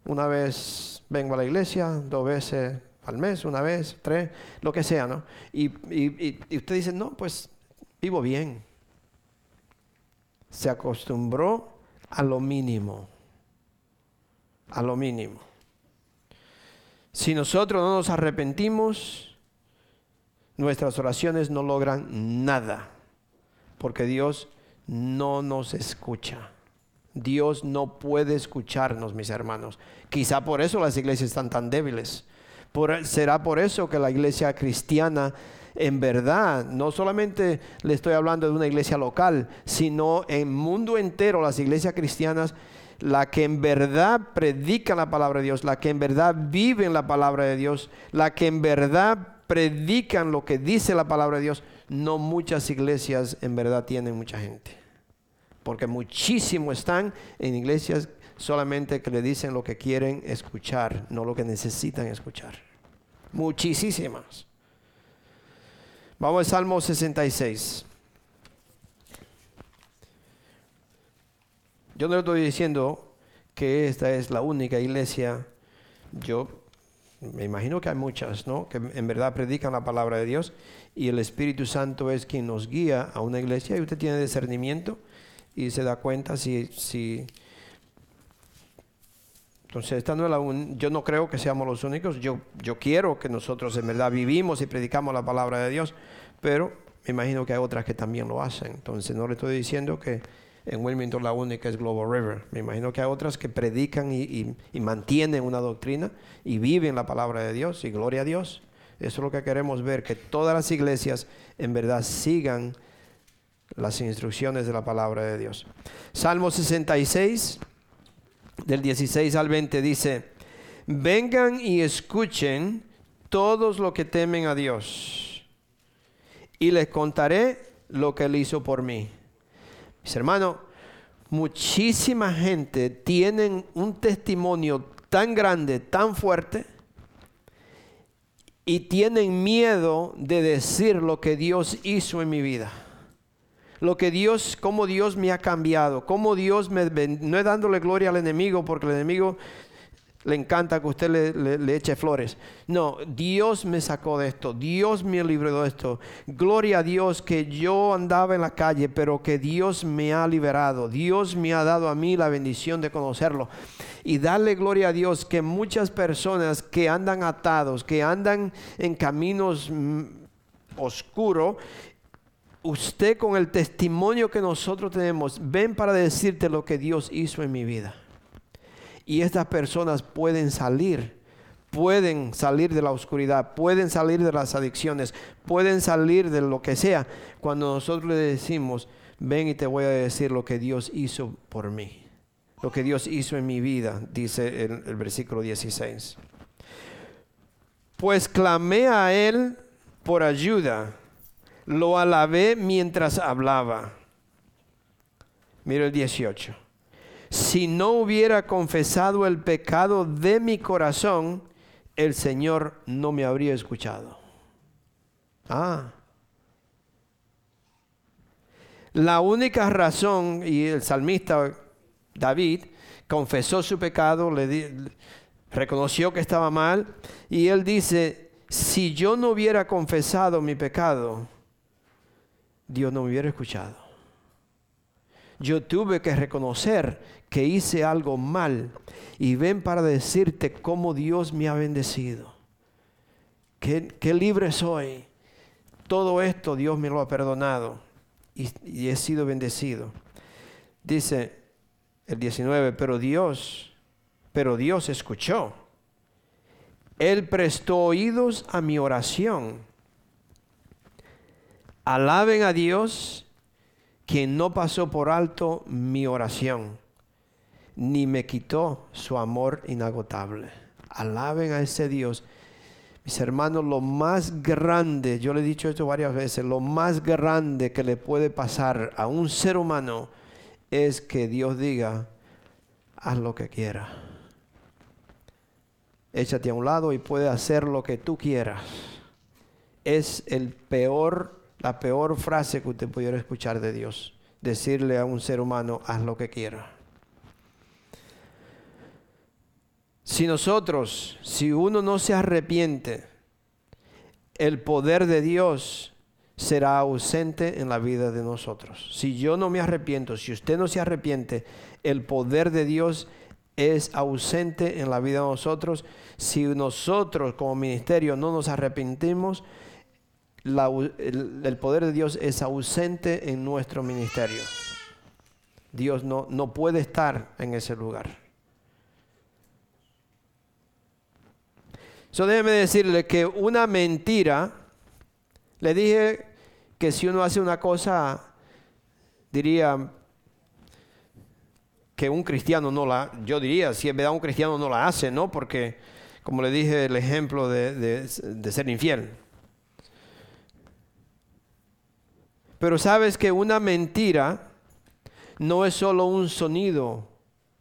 una vez vengo a la iglesia dos veces al mes, una vez, tres, lo que sea, ¿no? Y, usted dice, no, pues vivo bien. Se acostumbró a lo mínimo, a lo mínimo. Si nosotros no nos arrepentimos, nuestras oraciones no logran nada, porque Dios no nos escucha. Dios no puede escucharnos, mis hermanos. Quizá por eso las iglesias están tan débiles. será por eso que la iglesia cristiana, en verdad, no solamente le estoy hablando de una iglesia local, sino en mundo entero las iglesias cristianas, la que en verdad predica la palabra de Dios, la que en verdad vive en la palabra de Dios, la que en verdad predican lo que dice la palabra de Dios, no muchas iglesias en verdad tienen mucha gente porque muchísimo están en iglesias solamente que le dicen lo que quieren escuchar, no lo que necesitan escuchar. Muchísimas. Vamos al Salmo 66. Yo no le estoy diciendo que esta es la única iglesia. Yo me imagino que hay muchas, ¿no? Que en verdad predican la palabra de Dios y el Espíritu Santo es quien nos guía a una iglesia y usted tiene discernimiento y se da cuenta si, si entonces, esta no es la yo no creo que seamos los únicos. Yo, yo quiero que nosotros en verdad vivimos y predicamos la palabra de Dios, pero me imagino que hay otras que también lo hacen. Entonces, no le estoy diciendo que en Wilmington la única es Global River. Me imagino que hay otras que predican y, y mantienen una doctrina y viven la palabra de Dios y gloria a Dios. Eso es lo que queremos ver, que todas las iglesias en verdad sigan las instrucciones de la palabra de Dios. Salmo 66 del 16 al 20 dice, vengan y escuchen todos los que temen a Dios y les contaré lo que él hizo por mí. Mis hermanos, muchísima gente tienen un testimonio tan grande, tan fuerte, y tienen miedo de decir lo que Dios hizo en mi vida lo que Dios, cómo Dios me ha cambiado, cómo Dios me, no es dándole gloria al enemigo, porque el enemigo le encanta que usted le, eche flores. No, Dios me sacó de esto, Dios me libró de esto. Gloria a Dios que yo andaba en la calle, pero que Dios me ha liberado. Dios me ha dado a mí la bendición de conocerlo. Y darle gloria a Dios que muchas personas que andan atados, que andan en caminos mm, oscuros, usted con el testimonio que nosotros tenemos, ven para decirte lo que Dios hizo en mi vida. Y estas personas pueden salir, pueden salir de la oscuridad, pueden salir de las adicciones, pueden salir de lo que sea. Cuando nosotros le decimos, ven y te voy a decir lo que Dios hizo por mí, lo que Dios hizo en mi vida, dice el, el versículo 16. Pues clamé a Él por ayuda lo alabé mientras hablaba. Mira el 18. Si no hubiera confesado el pecado de mi corazón, el Señor no me habría escuchado. Ah. La única razón, y el salmista David confesó su pecado, le reconoció que estaba mal, y él dice, si yo no hubiera confesado mi pecado, Dios no me hubiera escuchado. Yo tuve que reconocer que hice algo mal y ven para decirte cómo Dios me ha bendecido. Qué, libre soy. Todo esto Dios me lo ha perdonado y, y he sido bendecido. Dice el 19, pero Dios, pero Dios escuchó. Él prestó oídos a mi oración Alaben a Dios quien no pasó por alto mi oración, ni me quitó su amor inagotable. Alaben a ese Dios. Mis hermanos, lo más grande, yo le he dicho esto varias veces, lo más grande que le puede pasar a un ser humano es que Dios diga, haz lo que quiera. Échate a un lado y puede hacer lo que tú quieras. Es el peor la peor frase que usted pudiera escuchar de Dios. Decirle a un ser humano, haz lo que quiera. Si nosotros, si uno no se arrepiente, el poder de Dios será ausente en la vida de nosotros. Si yo no me arrepiento, si usted no se arrepiente, el poder de Dios es ausente en la vida de nosotros. Si nosotros como ministerio no nos arrepentimos, el, poder de Dios es ausente en nuestro ministerio. Dios no, no puede estar en ese lugar. So déjeme decirle que una mentira, le dije que si uno hace una cosa, diría que un cristiano no la, yo diría, si es verdad un cristiano no la hace, ¿no? Porque, como le dije, el ejemplo de, de ser infiel. Pero sabes que una mentira no es solo un sonido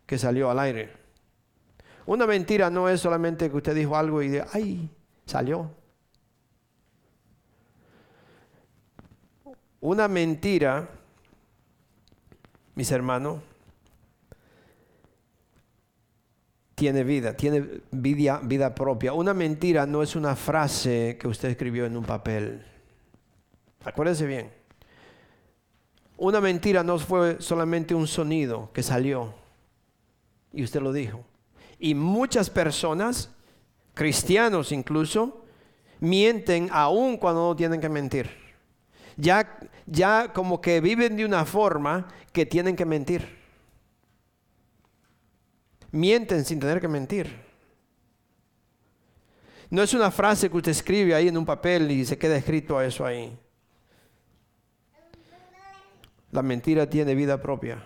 que salió al aire. Una mentira no es solamente que usted dijo algo y de, ay, salió. Una mentira, mis hermanos, tiene vida, tiene vida, vida propia. Una mentira no es una frase que usted escribió en un papel. Acuérdese bien. Una mentira no fue solamente un sonido que salió y usted lo dijo. Y muchas personas, cristianos incluso, mienten aún cuando no tienen que mentir. Ya, ya como que viven de una forma que tienen que mentir mienten sin tener que mentir. No es una frase que usted escribe ahí en un papel y se queda escrito eso ahí. La mentira tiene vida propia.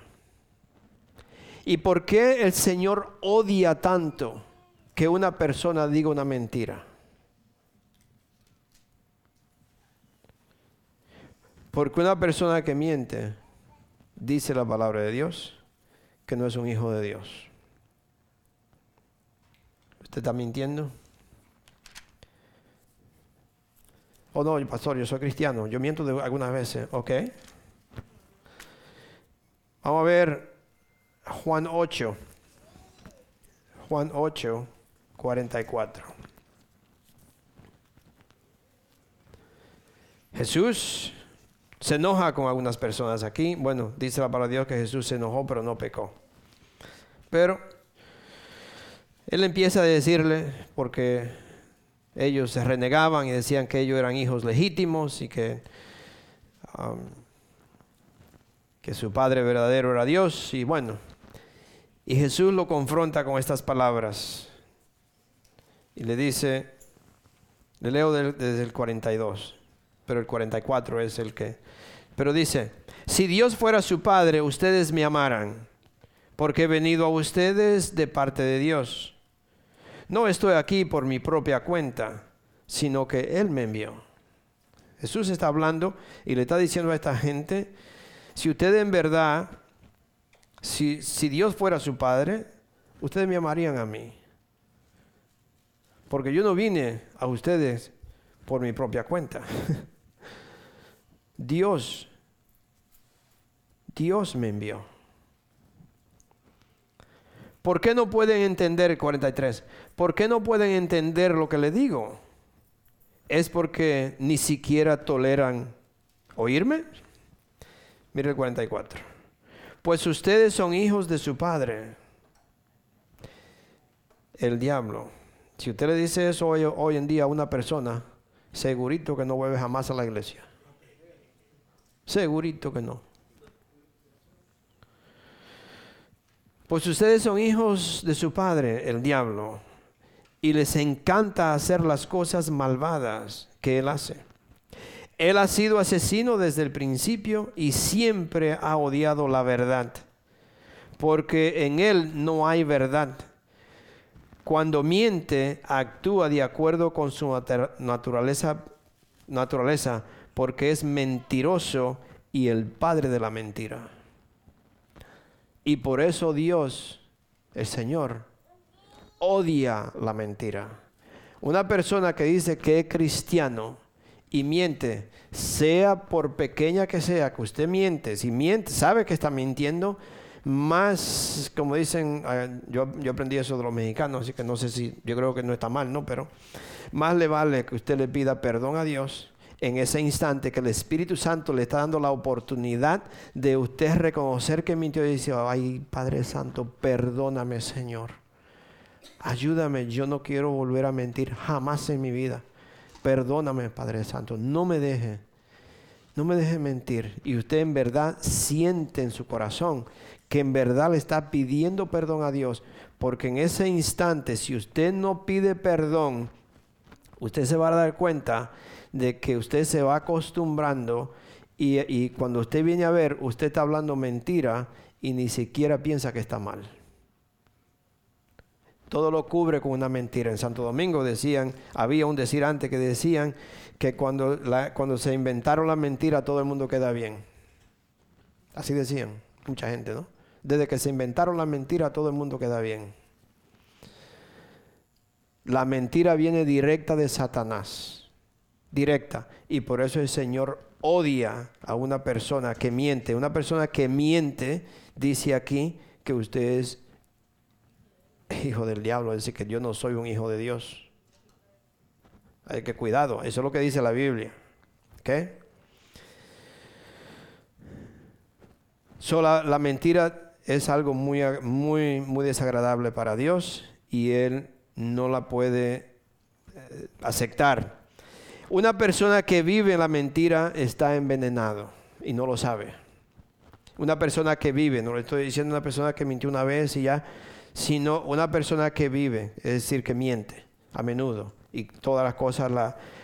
¿Y por qué el Señor odia tanto que una persona diga una mentira? Porque una persona que miente, dice la palabra de Dios, que no es un hijo de Dios. ¿Usted está mintiendo? Oh, no, pastor, yo soy cristiano. Yo miento de algunas veces. Ok. Vamos a ver Juan 8. Juan 8, 44. Jesús se enoja con algunas personas aquí. Bueno, dice la palabra de Dios que Jesús se enojó, pero no pecó. Pero él empieza a decirle, porque ellos se renegaban y decían que ellos eran hijos legítimos y que, um, que su padre verdadero era Dios. Y bueno, y Jesús lo confronta con estas palabras. Y le dice, le leo desde el 42, pero el 44 es el que... Pero dice, si Dios fuera su padre, ustedes me amaran, porque he venido a ustedes de parte de Dios. No estoy aquí por mi propia cuenta, sino que Él me envió. Jesús está hablando y le está diciendo a esta gente, si ustedes en verdad, si, si Dios fuera su Padre, ustedes me amarían a mí. Porque yo no vine a ustedes por mi propia cuenta. Dios, Dios me envió. ¿Por qué no pueden entender, 43, por qué no pueden entender lo que le digo? ¿Es porque ni siquiera toleran oírme? Mire el 44. Pues ustedes son hijos de su padre, el diablo. Si usted le dice eso hoy, en día a una persona, segurito que no vuelve jamás a la iglesia. Segurito que no. Pues ustedes son hijos de su padre, el diablo, y les encanta hacer las cosas malvadas que él hace. Él ha sido asesino desde el principio y siempre ha odiado la verdad, porque en él no hay verdad. Cuando miente, actúa de acuerdo con su naturaleza, naturaleza porque es mentiroso y el padre de la mentira. Y por eso Dios, el Señor, odia la mentira. Una persona que dice que es cristiano y miente, sea por pequeña que sea, que usted miente, si miente, sabe que está mintiendo, más, como dicen, yo, yo aprendí eso de los mexicanos, así que no sé si, yo creo que no está mal, ¿no? Pero más le vale que usted le pida perdón a Dios en ese instante que el Espíritu Santo le está dando la oportunidad de usted reconocer que mintió y dice, ay Padre Santo, perdóname Señor. Ayúdame, yo no quiero volver a mentir jamás en mi vida. Perdóname Padre Santo, no me deje, no me deje mentir. Y usted en verdad siente en su corazón que en verdad le está pidiendo perdón a Dios. Porque en ese instante, si usted no pide perdón, usted se va a dar cuenta de que usted se va acostumbrando y, cuando usted viene a ver, usted está hablando mentira y ni siquiera piensa que está mal. Todo lo cubre con una mentira. En Santo Domingo decían, había un decir antes que decían que cuando, cuando se inventaron la mentira todo el mundo queda bien. Así decían, mucha gente, ¿no? Desde que se inventaron la mentira, todo el mundo queda bien. La mentira viene directa de Satanás. Directa. Y por eso el Señor odia a una persona que miente. Una persona que miente dice aquí que usted es hijo del diablo, es decir, que yo no soy un hijo de Dios. Hay que cuidado, eso es lo que dice la Biblia. So, la, mentira es algo muy, muy, muy desagradable para Dios y Él no la puede eh, aceptar. Una persona que vive en la mentira está envenenado y no lo sabe. Una persona que vive, no le estoy diciendo una persona que mintió una vez y ya, sino una persona que vive, es decir, que miente a menudo y todas las cosas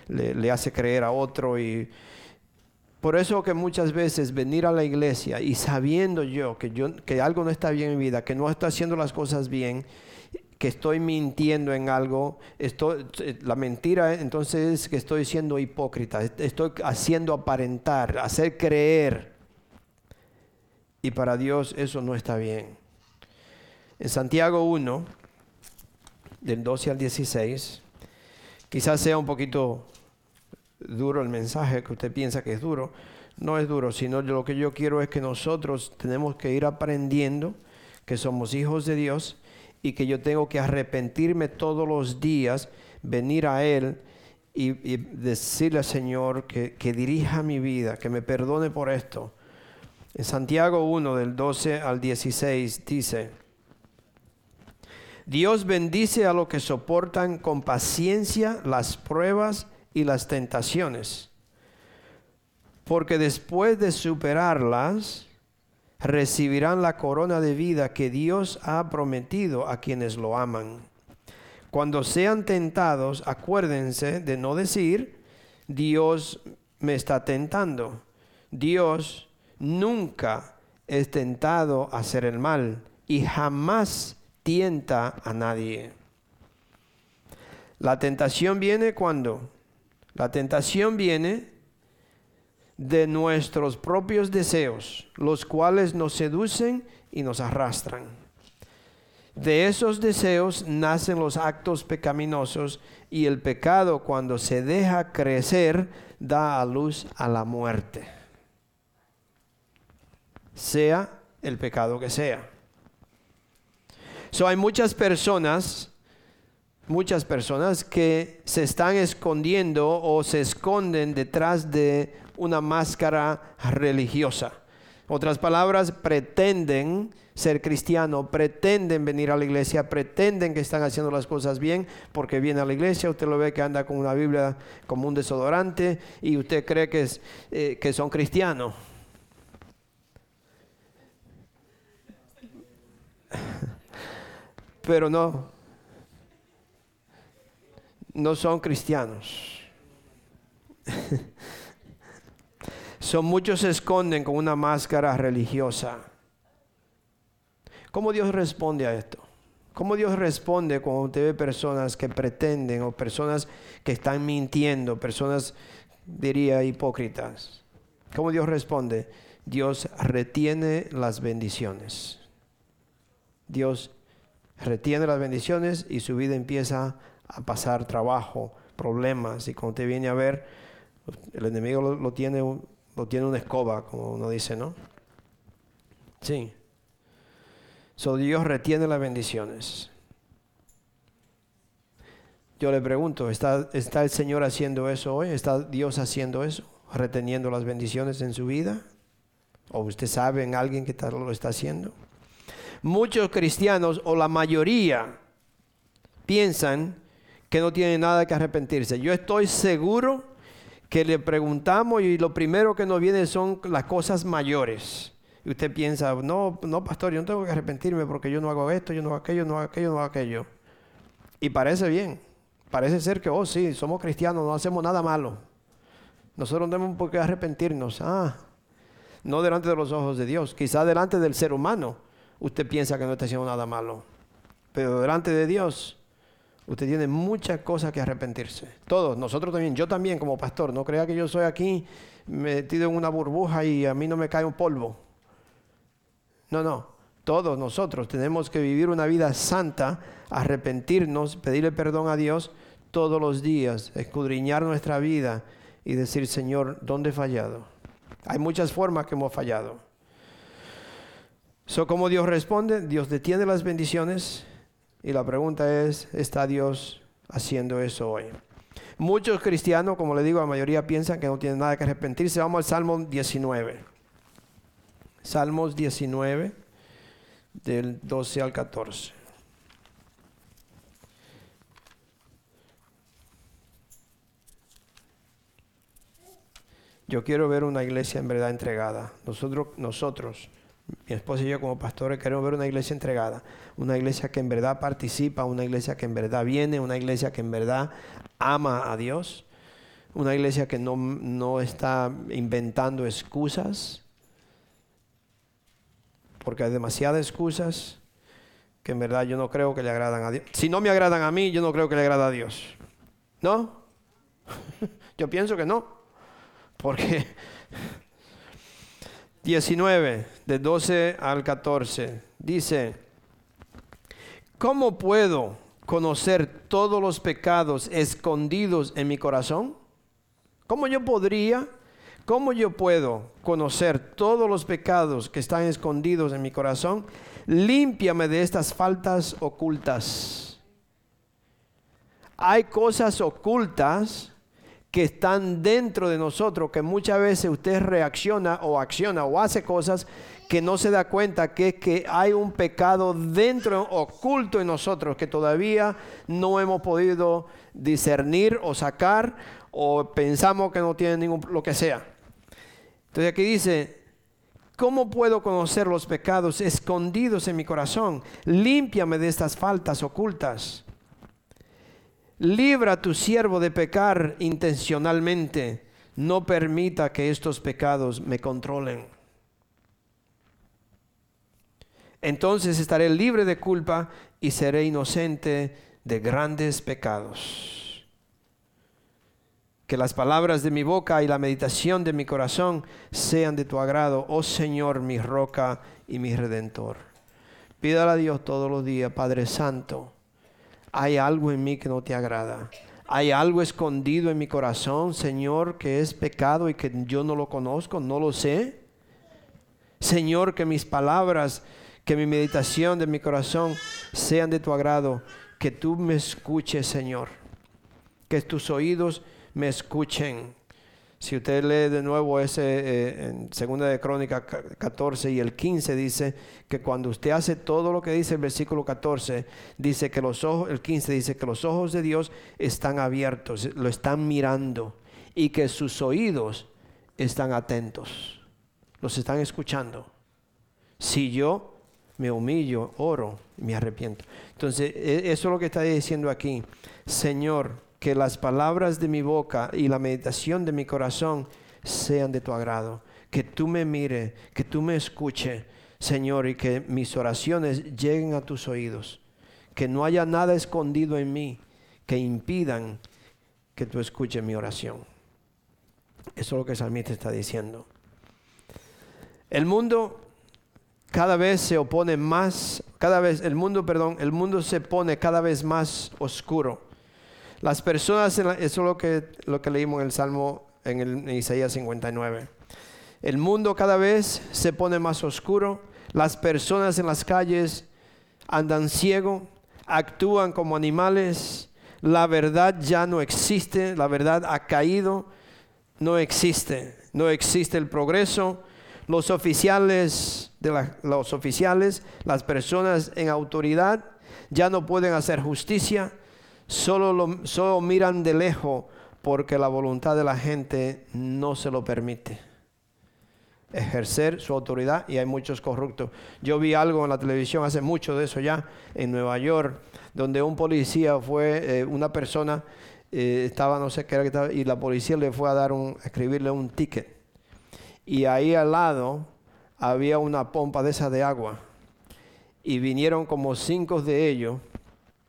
le, hace creer a otro y por eso que muchas veces venir a la iglesia y sabiendo yo que, yo que algo no está bien en mi vida, que no estoy haciendo las cosas bien, que estoy mintiendo en algo, estoy, la mentira entonces es que estoy siendo hipócrita, estoy haciendo aparentar, hacer creer. Y para Dios eso no está bien. En Santiago 1, del 12 al 16, quizás sea un poquito duro el mensaje que usted piensa que es duro. No es duro, sino lo que yo quiero es que nosotros tenemos que ir aprendiendo que somos hijos de Dios y que yo tengo que arrepentirme todos los días, venir a Él y, decirle al Señor que, que, dirija mi vida, que me perdone por esto. En Santiago 1 del 12 al 16 dice, Dios bendice a los que soportan con paciencia las pruebas y las tentaciones, porque después de superarlas, recibirán la corona de vida que Dios ha prometido a quienes lo aman. Cuando sean tentados, acuérdense de no decir, Dios me está tentando. Dios nunca es tentado a hacer el mal y jamás tienta a nadie. La tentación viene cuando? La tentación viene de nuestros propios deseos, los cuales nos seducen y nos arrastran. De esos deseos nacen los actos pecaminosos y el pecado cuando se deja crecer da a luz a la muerte. Sea el pecado que sea. So hay muchas personas, muchas personas que se están escondiendo o se esconden detrás de una máscara religiosa. Otras palabras, pretenden ser cristiano, pretenden venir a la iglesia, pretenden que están haciendo las cosas bien, porque viene a la iglesia, usted lo ve que anda con una Biblia como un desodorante y usted cree que, es, eh, que son cristianos. Pero no, no son cristianos. Son muchos se esconden con una máscara religiosa. ¿Cómo Dios responde a esto? ¿Cómo Dios responde cuando usted ve personas que pretenden o personas que están mintiendo, personas, diría, hipócritas? ¿Cómo Dios responde? Dios retiene las bendiciones. Dios retiene las bendiciones y su vida empieza a pasar trabajo, problemas. Y cuando usted viene a ver, el enemigo lo, lo tiene o tiene una escoba, como uno dice, ¿no? Sí. So Dios retiene las bendiciones. Yo le pregunto, ¿está, ¿está el Señor haciendo eso hoy? ¿Está Dios haciendo eso? ¿Reteniendo las bendiciones en su vida? ¿O usted sabe en alguien que lo está haciendo? Muchos cristianos, o la mayoría, piensan que no tienen nada que arrepentirse. Yo estoy seguro que le preguntamos y lo primero que nos viene son las cosas mayores. Y usted piensa, no, no, pastor, yo no tengo que arrepentirme porque yo no hago esto, yo no hago aquello, no hago aquello, no hago aquello. Y parece bien. Parece ser que, oh, sí, somos cristianos, no hacemos nada malo. Nosotros no tenemos por qué arrepentirnos. Ah, no delante de los ojos de Dios, quizá delante del ser humano. Usted piensa que no está haciendo nada malo. Pero delante de Dios, Usted tiene muchas cosas que arrepentirse. Todos, nosotros también, yo también como pastor. No crea que yo soy aquí metido en una burbuja y a mí no me cae un polvo. No, no. Todos nosotros tenemos que vivir una vida santa, arrepentirnos, pedirle perdón a Dios todos los días, escudriñar nuestra vida y decir, Señor, ¿dónde he fallado? Hay muchas formas que hemos fallado. So, ¿Cómo Dios responde? Dios detiene las bendiciones y la pregunta es, ¿está Dios haciendo eso hoy? Muchos cristianos, como le digo, la mayoría piensan que no tienen nada que arrepentirse. Vamos al Salmo 19. Salmos 19, del 12 al 14. Yo quiero ver una iglesia en verdad entregada. Nosotros, nosotros, mi esposa y yo como pastores queremos ver una iglesia entregada, una iglesia que en verdad participa, una iglesia que en verdad viene, una iglesia que en verdad ama a Dios, una iglesia que no, no está inventando excusas, porque hay demasiadas excusas que en verdad yo no creo que le agradan a Dios. Si no me agradan a mí, yo no creo que le agrada a Dios. ¿No? yo pienso que no. Porque 19, de 12 al 14, dice, ¿cómo puedo conocer todos los pecados escondidos en mi corazón? ¿Cómo yo podría, cómo yo puedo conocer todos los pecados que están escondidos en mi corazón? Límpiame de estas faltas ocultas. Hay cosas ocultas que están dentro de nosotros, que muchas veces usted reacciona o acciona o hace cosas que no se da cuenta que, que hay un pecado dentro, oculto en nosotros, que todavía no hemos podido discernir o sacar o pensamos que no tiene ningún, lo que sea. Entonces aquí dice, ¿cómo puedo conocer los pecados escondidos en mi corazón? Límpiame de estas faltas ocultas. Libra a tu siervo de pecar intencionalmente. No permita que estos pecados me controlen. Entonces estaré libre de culpa y seré inocente de grandes pecados. Que las palabras de mi boca y la meditación de mi corazón sean de tu agrado, oh Señor, mi roca y mi redentor. Pídale a Dios todos los días, Padre Santo hay algo en mí que no te agrada. Hay algo escondido en mi corazón, Señor, que es pecado y que yo no lo conozco, no lo sé. Señor, que mis palabras, que mi meditación de mi corazón sean de tu agrado. Que tú me escuches, Señor. Que tus oídos me escuchen. Si usted lee de nuevo ese eh, en segunda de Crónica 14 y el 15 dice que cuando usted hace todo lo que dice el versículo 14, dice que los ojos, el 15 dice que los ojos de Dios están abiertos, lo están mirando y que sus oídos están atentos, los están escuchando. Si yo me humillo, oro, me arrepiento. Entonces, e, eso es lo que está diciendo aquí. Señor, que las palabras de mi boca y la meditación de mi corazón sean de tu agrado. Que tú me mire, que tú me escuche, Señor, y que mis oraciones lleguen a tus oídos. Que no haya nada escondido en mí que impidan que tú escuches mi oración. Eso es lo que el salmista está diciendo. El mundo cada vez se opone más, cada vez, el mundo, perdón, el mundo se pone cada vez más oscuro. Las personas, eso es lo que, lo que leímos en el Salmo, en, Isaías 59. El mundo cada vez se pone más oscuro. Las personas en las calles andan ciego, actúan como animales. La verdad ya no existe, la verdad ha caído, no existe, no existe el progreso. Los oficiales, los oficiales, las personas en autoridad ya no pueden hacer justicia, solo, lo, solo miran de lejos porque la voluntad de la gente no se lo permite ejercer su autoridad y hay muchos corruptos. Yo vi algo en la televisión hace mucho de eso ya en Nueva York, donde un policía fue, eh, una persona eh, estaba, no sé qué era que estaba, y la policía le fue a dar un, escribirle un ticket. Y ahí al lado había una pompa de esa de agua. Y vinieron como cinco de ellos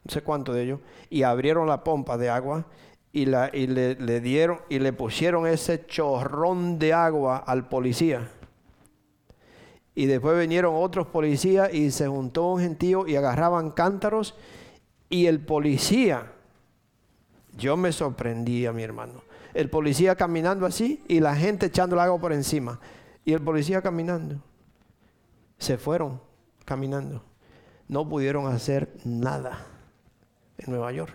no sé cuánto de ellos, y abrieron la pompa de agua y, la, y le, le, dieron y le pusieron ese chorrón de agua al policía. Y después vinieron otros policías y se juntó un gentío y agarraban cántaros. Y el policía, yo me sorprendí a mi hermano. El policía caminando así y la gente echando el agua por encima. Y el policía caminando. Se fueron caminando. No pudieron hacer nada en Nueva York.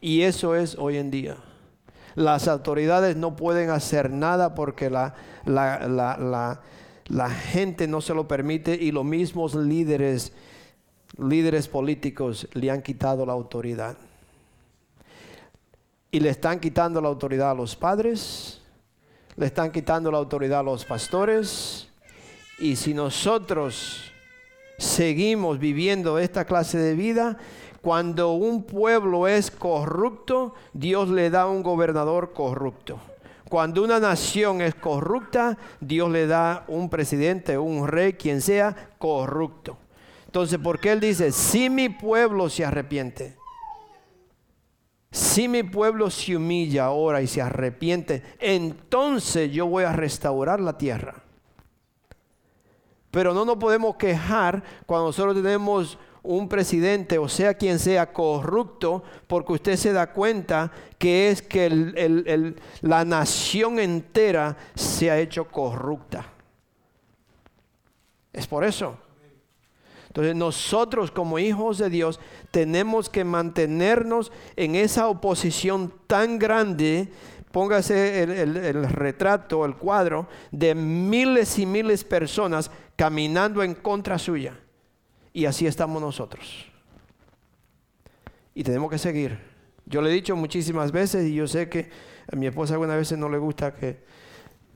Y eso es hoy en día. Las autoridades no pueden hacer nada porque la, la, gente no se lo permite y los mismos líderes, líderes políticos le han quitado la autoridad. Y le están quitando la autoridad a los padres, le están quitando la autoridad a los pastores. Y si nosotros seguimos viviendo esta clase de vida, cuando un pueblo es corrupto, Dios le da un gobernador corrupto. Cuando una nación es corrupta, Dios le da un presidente, un rey, quien sea, corrupto. Entonces, ¿por qué Él dice, si mi pueblo se arrepiente? Si mi pueblo se humilla ahora y se arrepiente, entonces yo voy a restaurar la tierra. Pero no nos podemos quejar cuando nosotros tenemos un presidente o sea quien sea corrupto porque usted se da cuenta que es que la nación entera se ha hecho corrupta. Es por eso. Entonces nosotros como hijos de Dios tenemos que mantenernos en esa oposición tan grande póngase el, el, retrato, el cuadro de miles y miles personas caminando en contra suya. Y así estamos nosotros. Y tenemos que seguir. Yo le he dicho muchísimas veces y yo sé que a mi esposa algunas veces no le gusta que...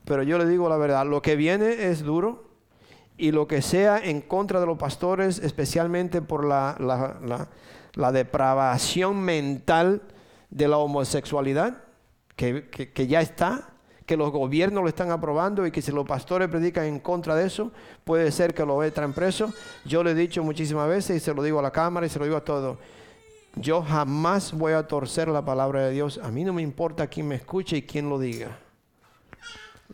Pero yo le digo la verdad, lo que viene es duro y lo que sea en contra de los pastores, especialmente por la, la, depravación mental de la homosexualidad, que, que ya está, que los gobiernos lo están aprobando y que si los pastores predican en contra de eso, puede ser que lo metan preso. Yo le he dicho muchísimas veces y se lo digo a la cámara y se lo digo a todos. Yo jamás voy a torcer la palabra de Dios. A mí no me importa quién me escuche y quién lo diga.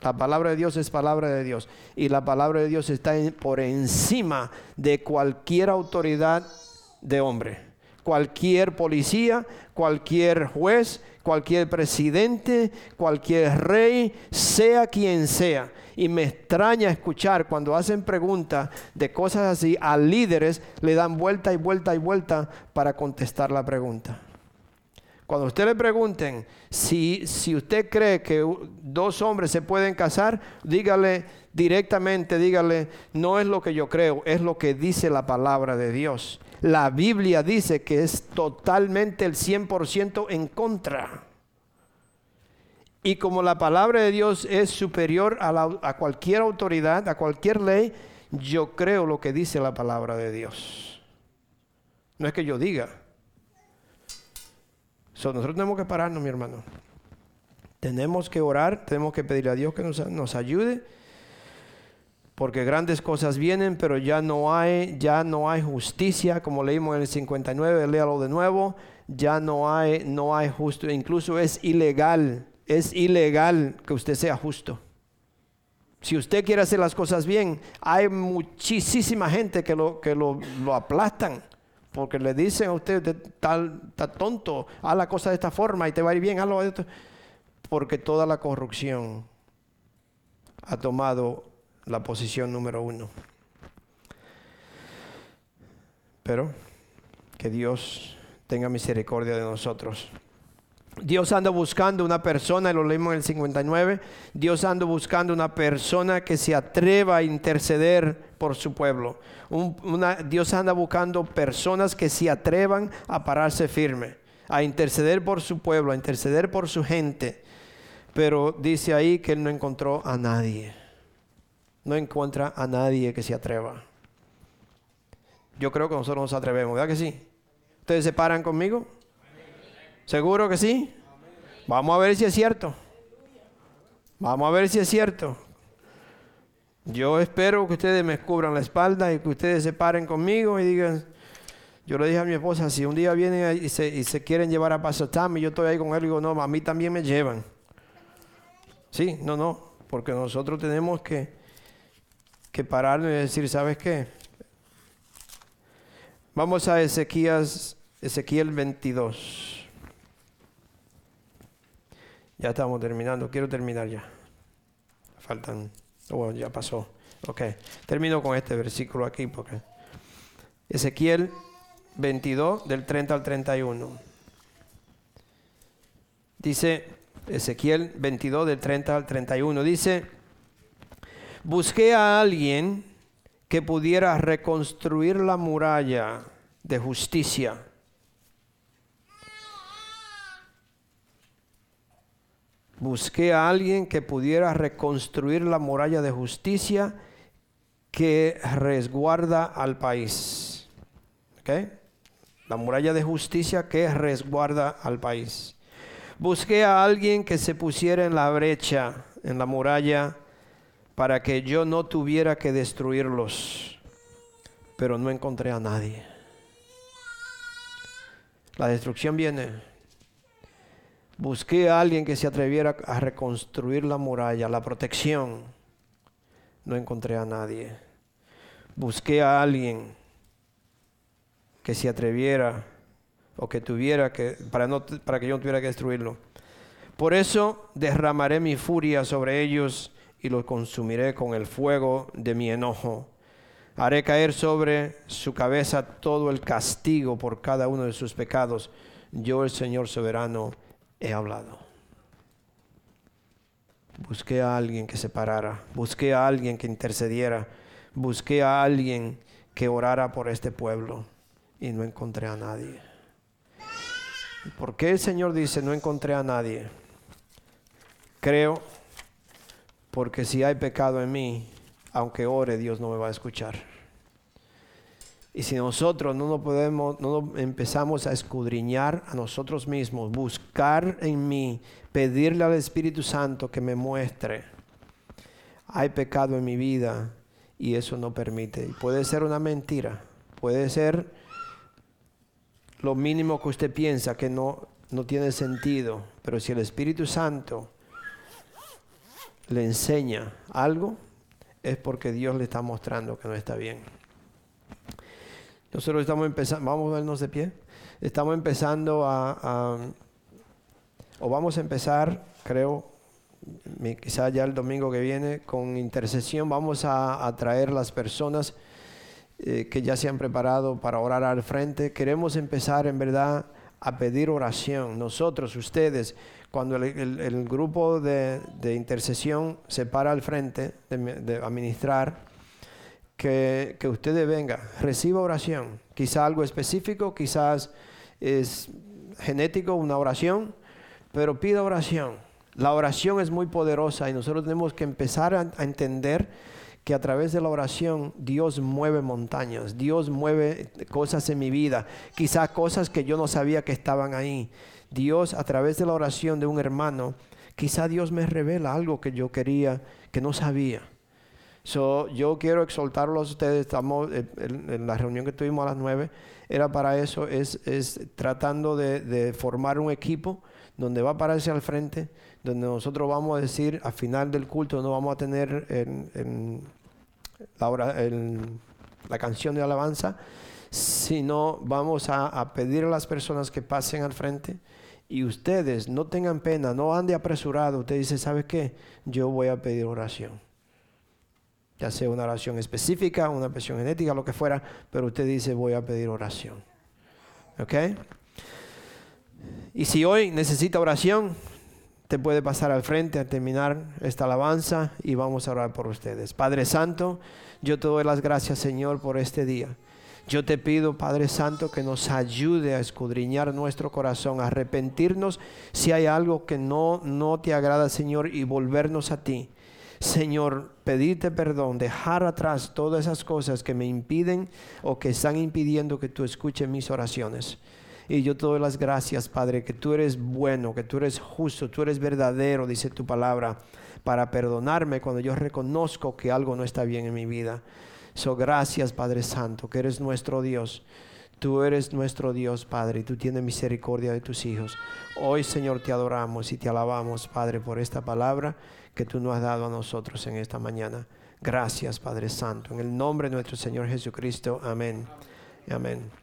La palabra de Dios es palabra de Dios. Y la palabra de Dios está por encima de cualquier autoridad de hombre. Cualquier policía, cualquier juez, cualquier presidente, cualquier rey, sea quien sea. Y me extraña escuchar cuando hacen preguntas de cosas así a líderes, le dan vuelta y vuelta y vuelta para contestar la pregunta. Cuando usted le pregunten si, si usted cree que dos hombres se pueden casar, dígale directamente, dígale, no es lo que yo creo, es lo que dice la palabra de Dios la Biblia dice que es totalmente el 100% en contra. Y como la palabra de Dios es superior a, cualquier autoridad, a cualquier ley, yo creo lo que dice la palabra de Dios. No es que yo diga. nosotros tenemos que pararnos, mi hermano. Tenemos que orar, tenemos que pedir a Dios que nos ayude porque grandes cosas vienen, pero ya no hay, ya no hay justicia, como leímos en el 59, léalo de nuevo, ya no hay, no hay justo, incluso es ilegal, es ilegal que usted sea justo. Si usted quiere hacer las cosas bien, hay muchísima gente que lo, que lo, aplastan, porque le dicen a usted, tal, está tonto, haz la cosa de esta forma y te va a ir bien, hazlo de esto, porque toda la corrupción ha tomado la posición número uno. Pero que Dios tenga misericordia de nosotros. Dios anda buscando una persona, lo leímos en el 59, Dios anda buscando una persona que se atreva a interceder por su pueblo. Dios anda buscando personas que se atrevan a pararse firme, a interceder por su pueblo, a interceder por su gente. Pero dice ahí que él no encontró a nadie no encuentra a nadie que se atreva. Yo creo que nosotros nos atrevemos, ¿verdad que sí? ¿Ustedes se paran conmigo? ¿Seguro que sí? Vamos a ver si es cierto. Vamos a ver si es cierto. Yo espero que ustedes me cubran la espalda y que ustedes se paren conmigo y digan, yo le dije a mi esposa, si un día vienen y se, quieren llevar a Pastor y yo estoy ahí con él, digo, no, a mí también me llevan. Sí, no, no, porque nosotros tenemos que que parar y decir, ¿sabes qué? Vamos a Ezequiel, Ezequiel 22. Ya estamos terminando, quiero terminar ya. Faltan, bueno, ya pasó. Ok, termino con este versículo aquí porque Ezequiel 22 del 30 al 31. Dice Ezequiel 22 del 30 al 31. Dice, busqué a alguien que pudiera reconstruir la muralla de justicia. Busqué a alguien que pudiera reconstruir la muralla de justicia que resguarda al país. La muralla de justicia que resguarda al país. Busqué a alguien que se pusiera en la brecha, en la muralla, para que yo no tuviera que destruirlos. Pero no encontré a nadie. La destrucción viene. Busqué a alguien que se atreviera a reconstruir la muralla, la protección. No encontré a nadie. Busqué a alguien que se atreviera o que tuviera que, para, no, para que yo no tuviera que destruirlo. Por eso derramaré mi furia sobre ellos y los consumiré con el fuego de mi enojo. Haré caer sobre su cabeza todo el castigo por cada uno de sus pecados. Yo, el Señor soberano, he hablado. Busqué a alguien que se parara, busqué a alguien que intercediera, busqué a alguien que orara por este pueblo y no encontré a nadie. ¿Por qué el Señor dice no encontré a nadie? Creo porque si hay pecado en mí, aunque ore, Dios no me va a escuchar. Y si nosotros no nos podemos, no empezamos a escudriñar a nosotros mismos, buscar en mí, pedirle al Espíritu Santo que me muestre, hay pecado en mi vida y eso no permite. Y puede ser una mentira, puede ser lo mínimo que usted piensa que no, no tiene sentido, pero si el Espíritu Santo le enseña algo, es porque Dios le está mostrando que no está bien. Nosotros estamos empezando, vamos a vernos de pie, estamos empezando a, o vamos a empezar, creo, quizá ya el domingo que viene, con intercesión, vamos a atraer las personas eh, que ya se han preparado para orar al frente. Queremos empezar en verdad a pedir oración. Nosotros, ustedes, cuando el, grupo de, intercesión se para al frente de, administrar, que, que ustedes vengan, reciba oración. Quizá algo específico, quizás es genético, una oración, pero pida oración. La oración es muy poderosa y nosotros tenemos que empezar a entender que a través de la oración Dios mueve montañas, Dios mueve cosas en mi vida, quizá cosas que yo no sabía que estaban ahí. Dios a través de la oración de un hermano, quizá Dios me revela algo que yo quería, que no sabía. So, yo quiero exaltarlos a ustedes, estamos en, la reunión que tuvimos a las nueve, era para eso, es, es tratando de, formar un equipo donde va a pararse al frente, donde nosotros vamos a decir, al final del culto no vamos a tener en, la, canción de alabanza, sino vamos a, pedir a las personas que pasen al frente y ustedes no tengan pena, no ande apresurado. Usted dice, ¿sabe qué? Yo voy a pedir oración. Ya sea una oración específica, una oración genética, lo que fuera, pero usted dice, voy a pedir oración. ¿Ok? Y si hoy necesita oración, te puede pasar al frente a terminar esta alabanza y vamos a orar por ustedes. Padre Santo, yo te doy las gracias, Señor, por este día. Yo te pido, Padre Santo, que nos ayude a escudriñar nuestro corazón, a arrepentirnos si hay algo que no, no te agrada, Señor, y volvernos a ti. Señor, pedirte perdón, dejar atrás todas esas cosas que me impiden o que están impidiendo que tú escuches mis oraciones. Y yo te doy las gracias, Padre, que tú eres bueno, que tú eres justo, tú eres verdadero, dice tu palabra, para perdonarme cuando yo reconozco que algo no está bien en mi vida. So, gracias, Padre Santo, que eres nuestro Dios. Tú eres nuestro Dios, Padre, y tú tienes misericordia de tus hijos. Hoy, Señor, te adoramos y te alabamos, Padre, por esta palabra que tú nos has dado a nosotros en esta mañana. Gracias, Padre Santo. En el nombre de nuestro Señor Jesucristo. Amén. Amén.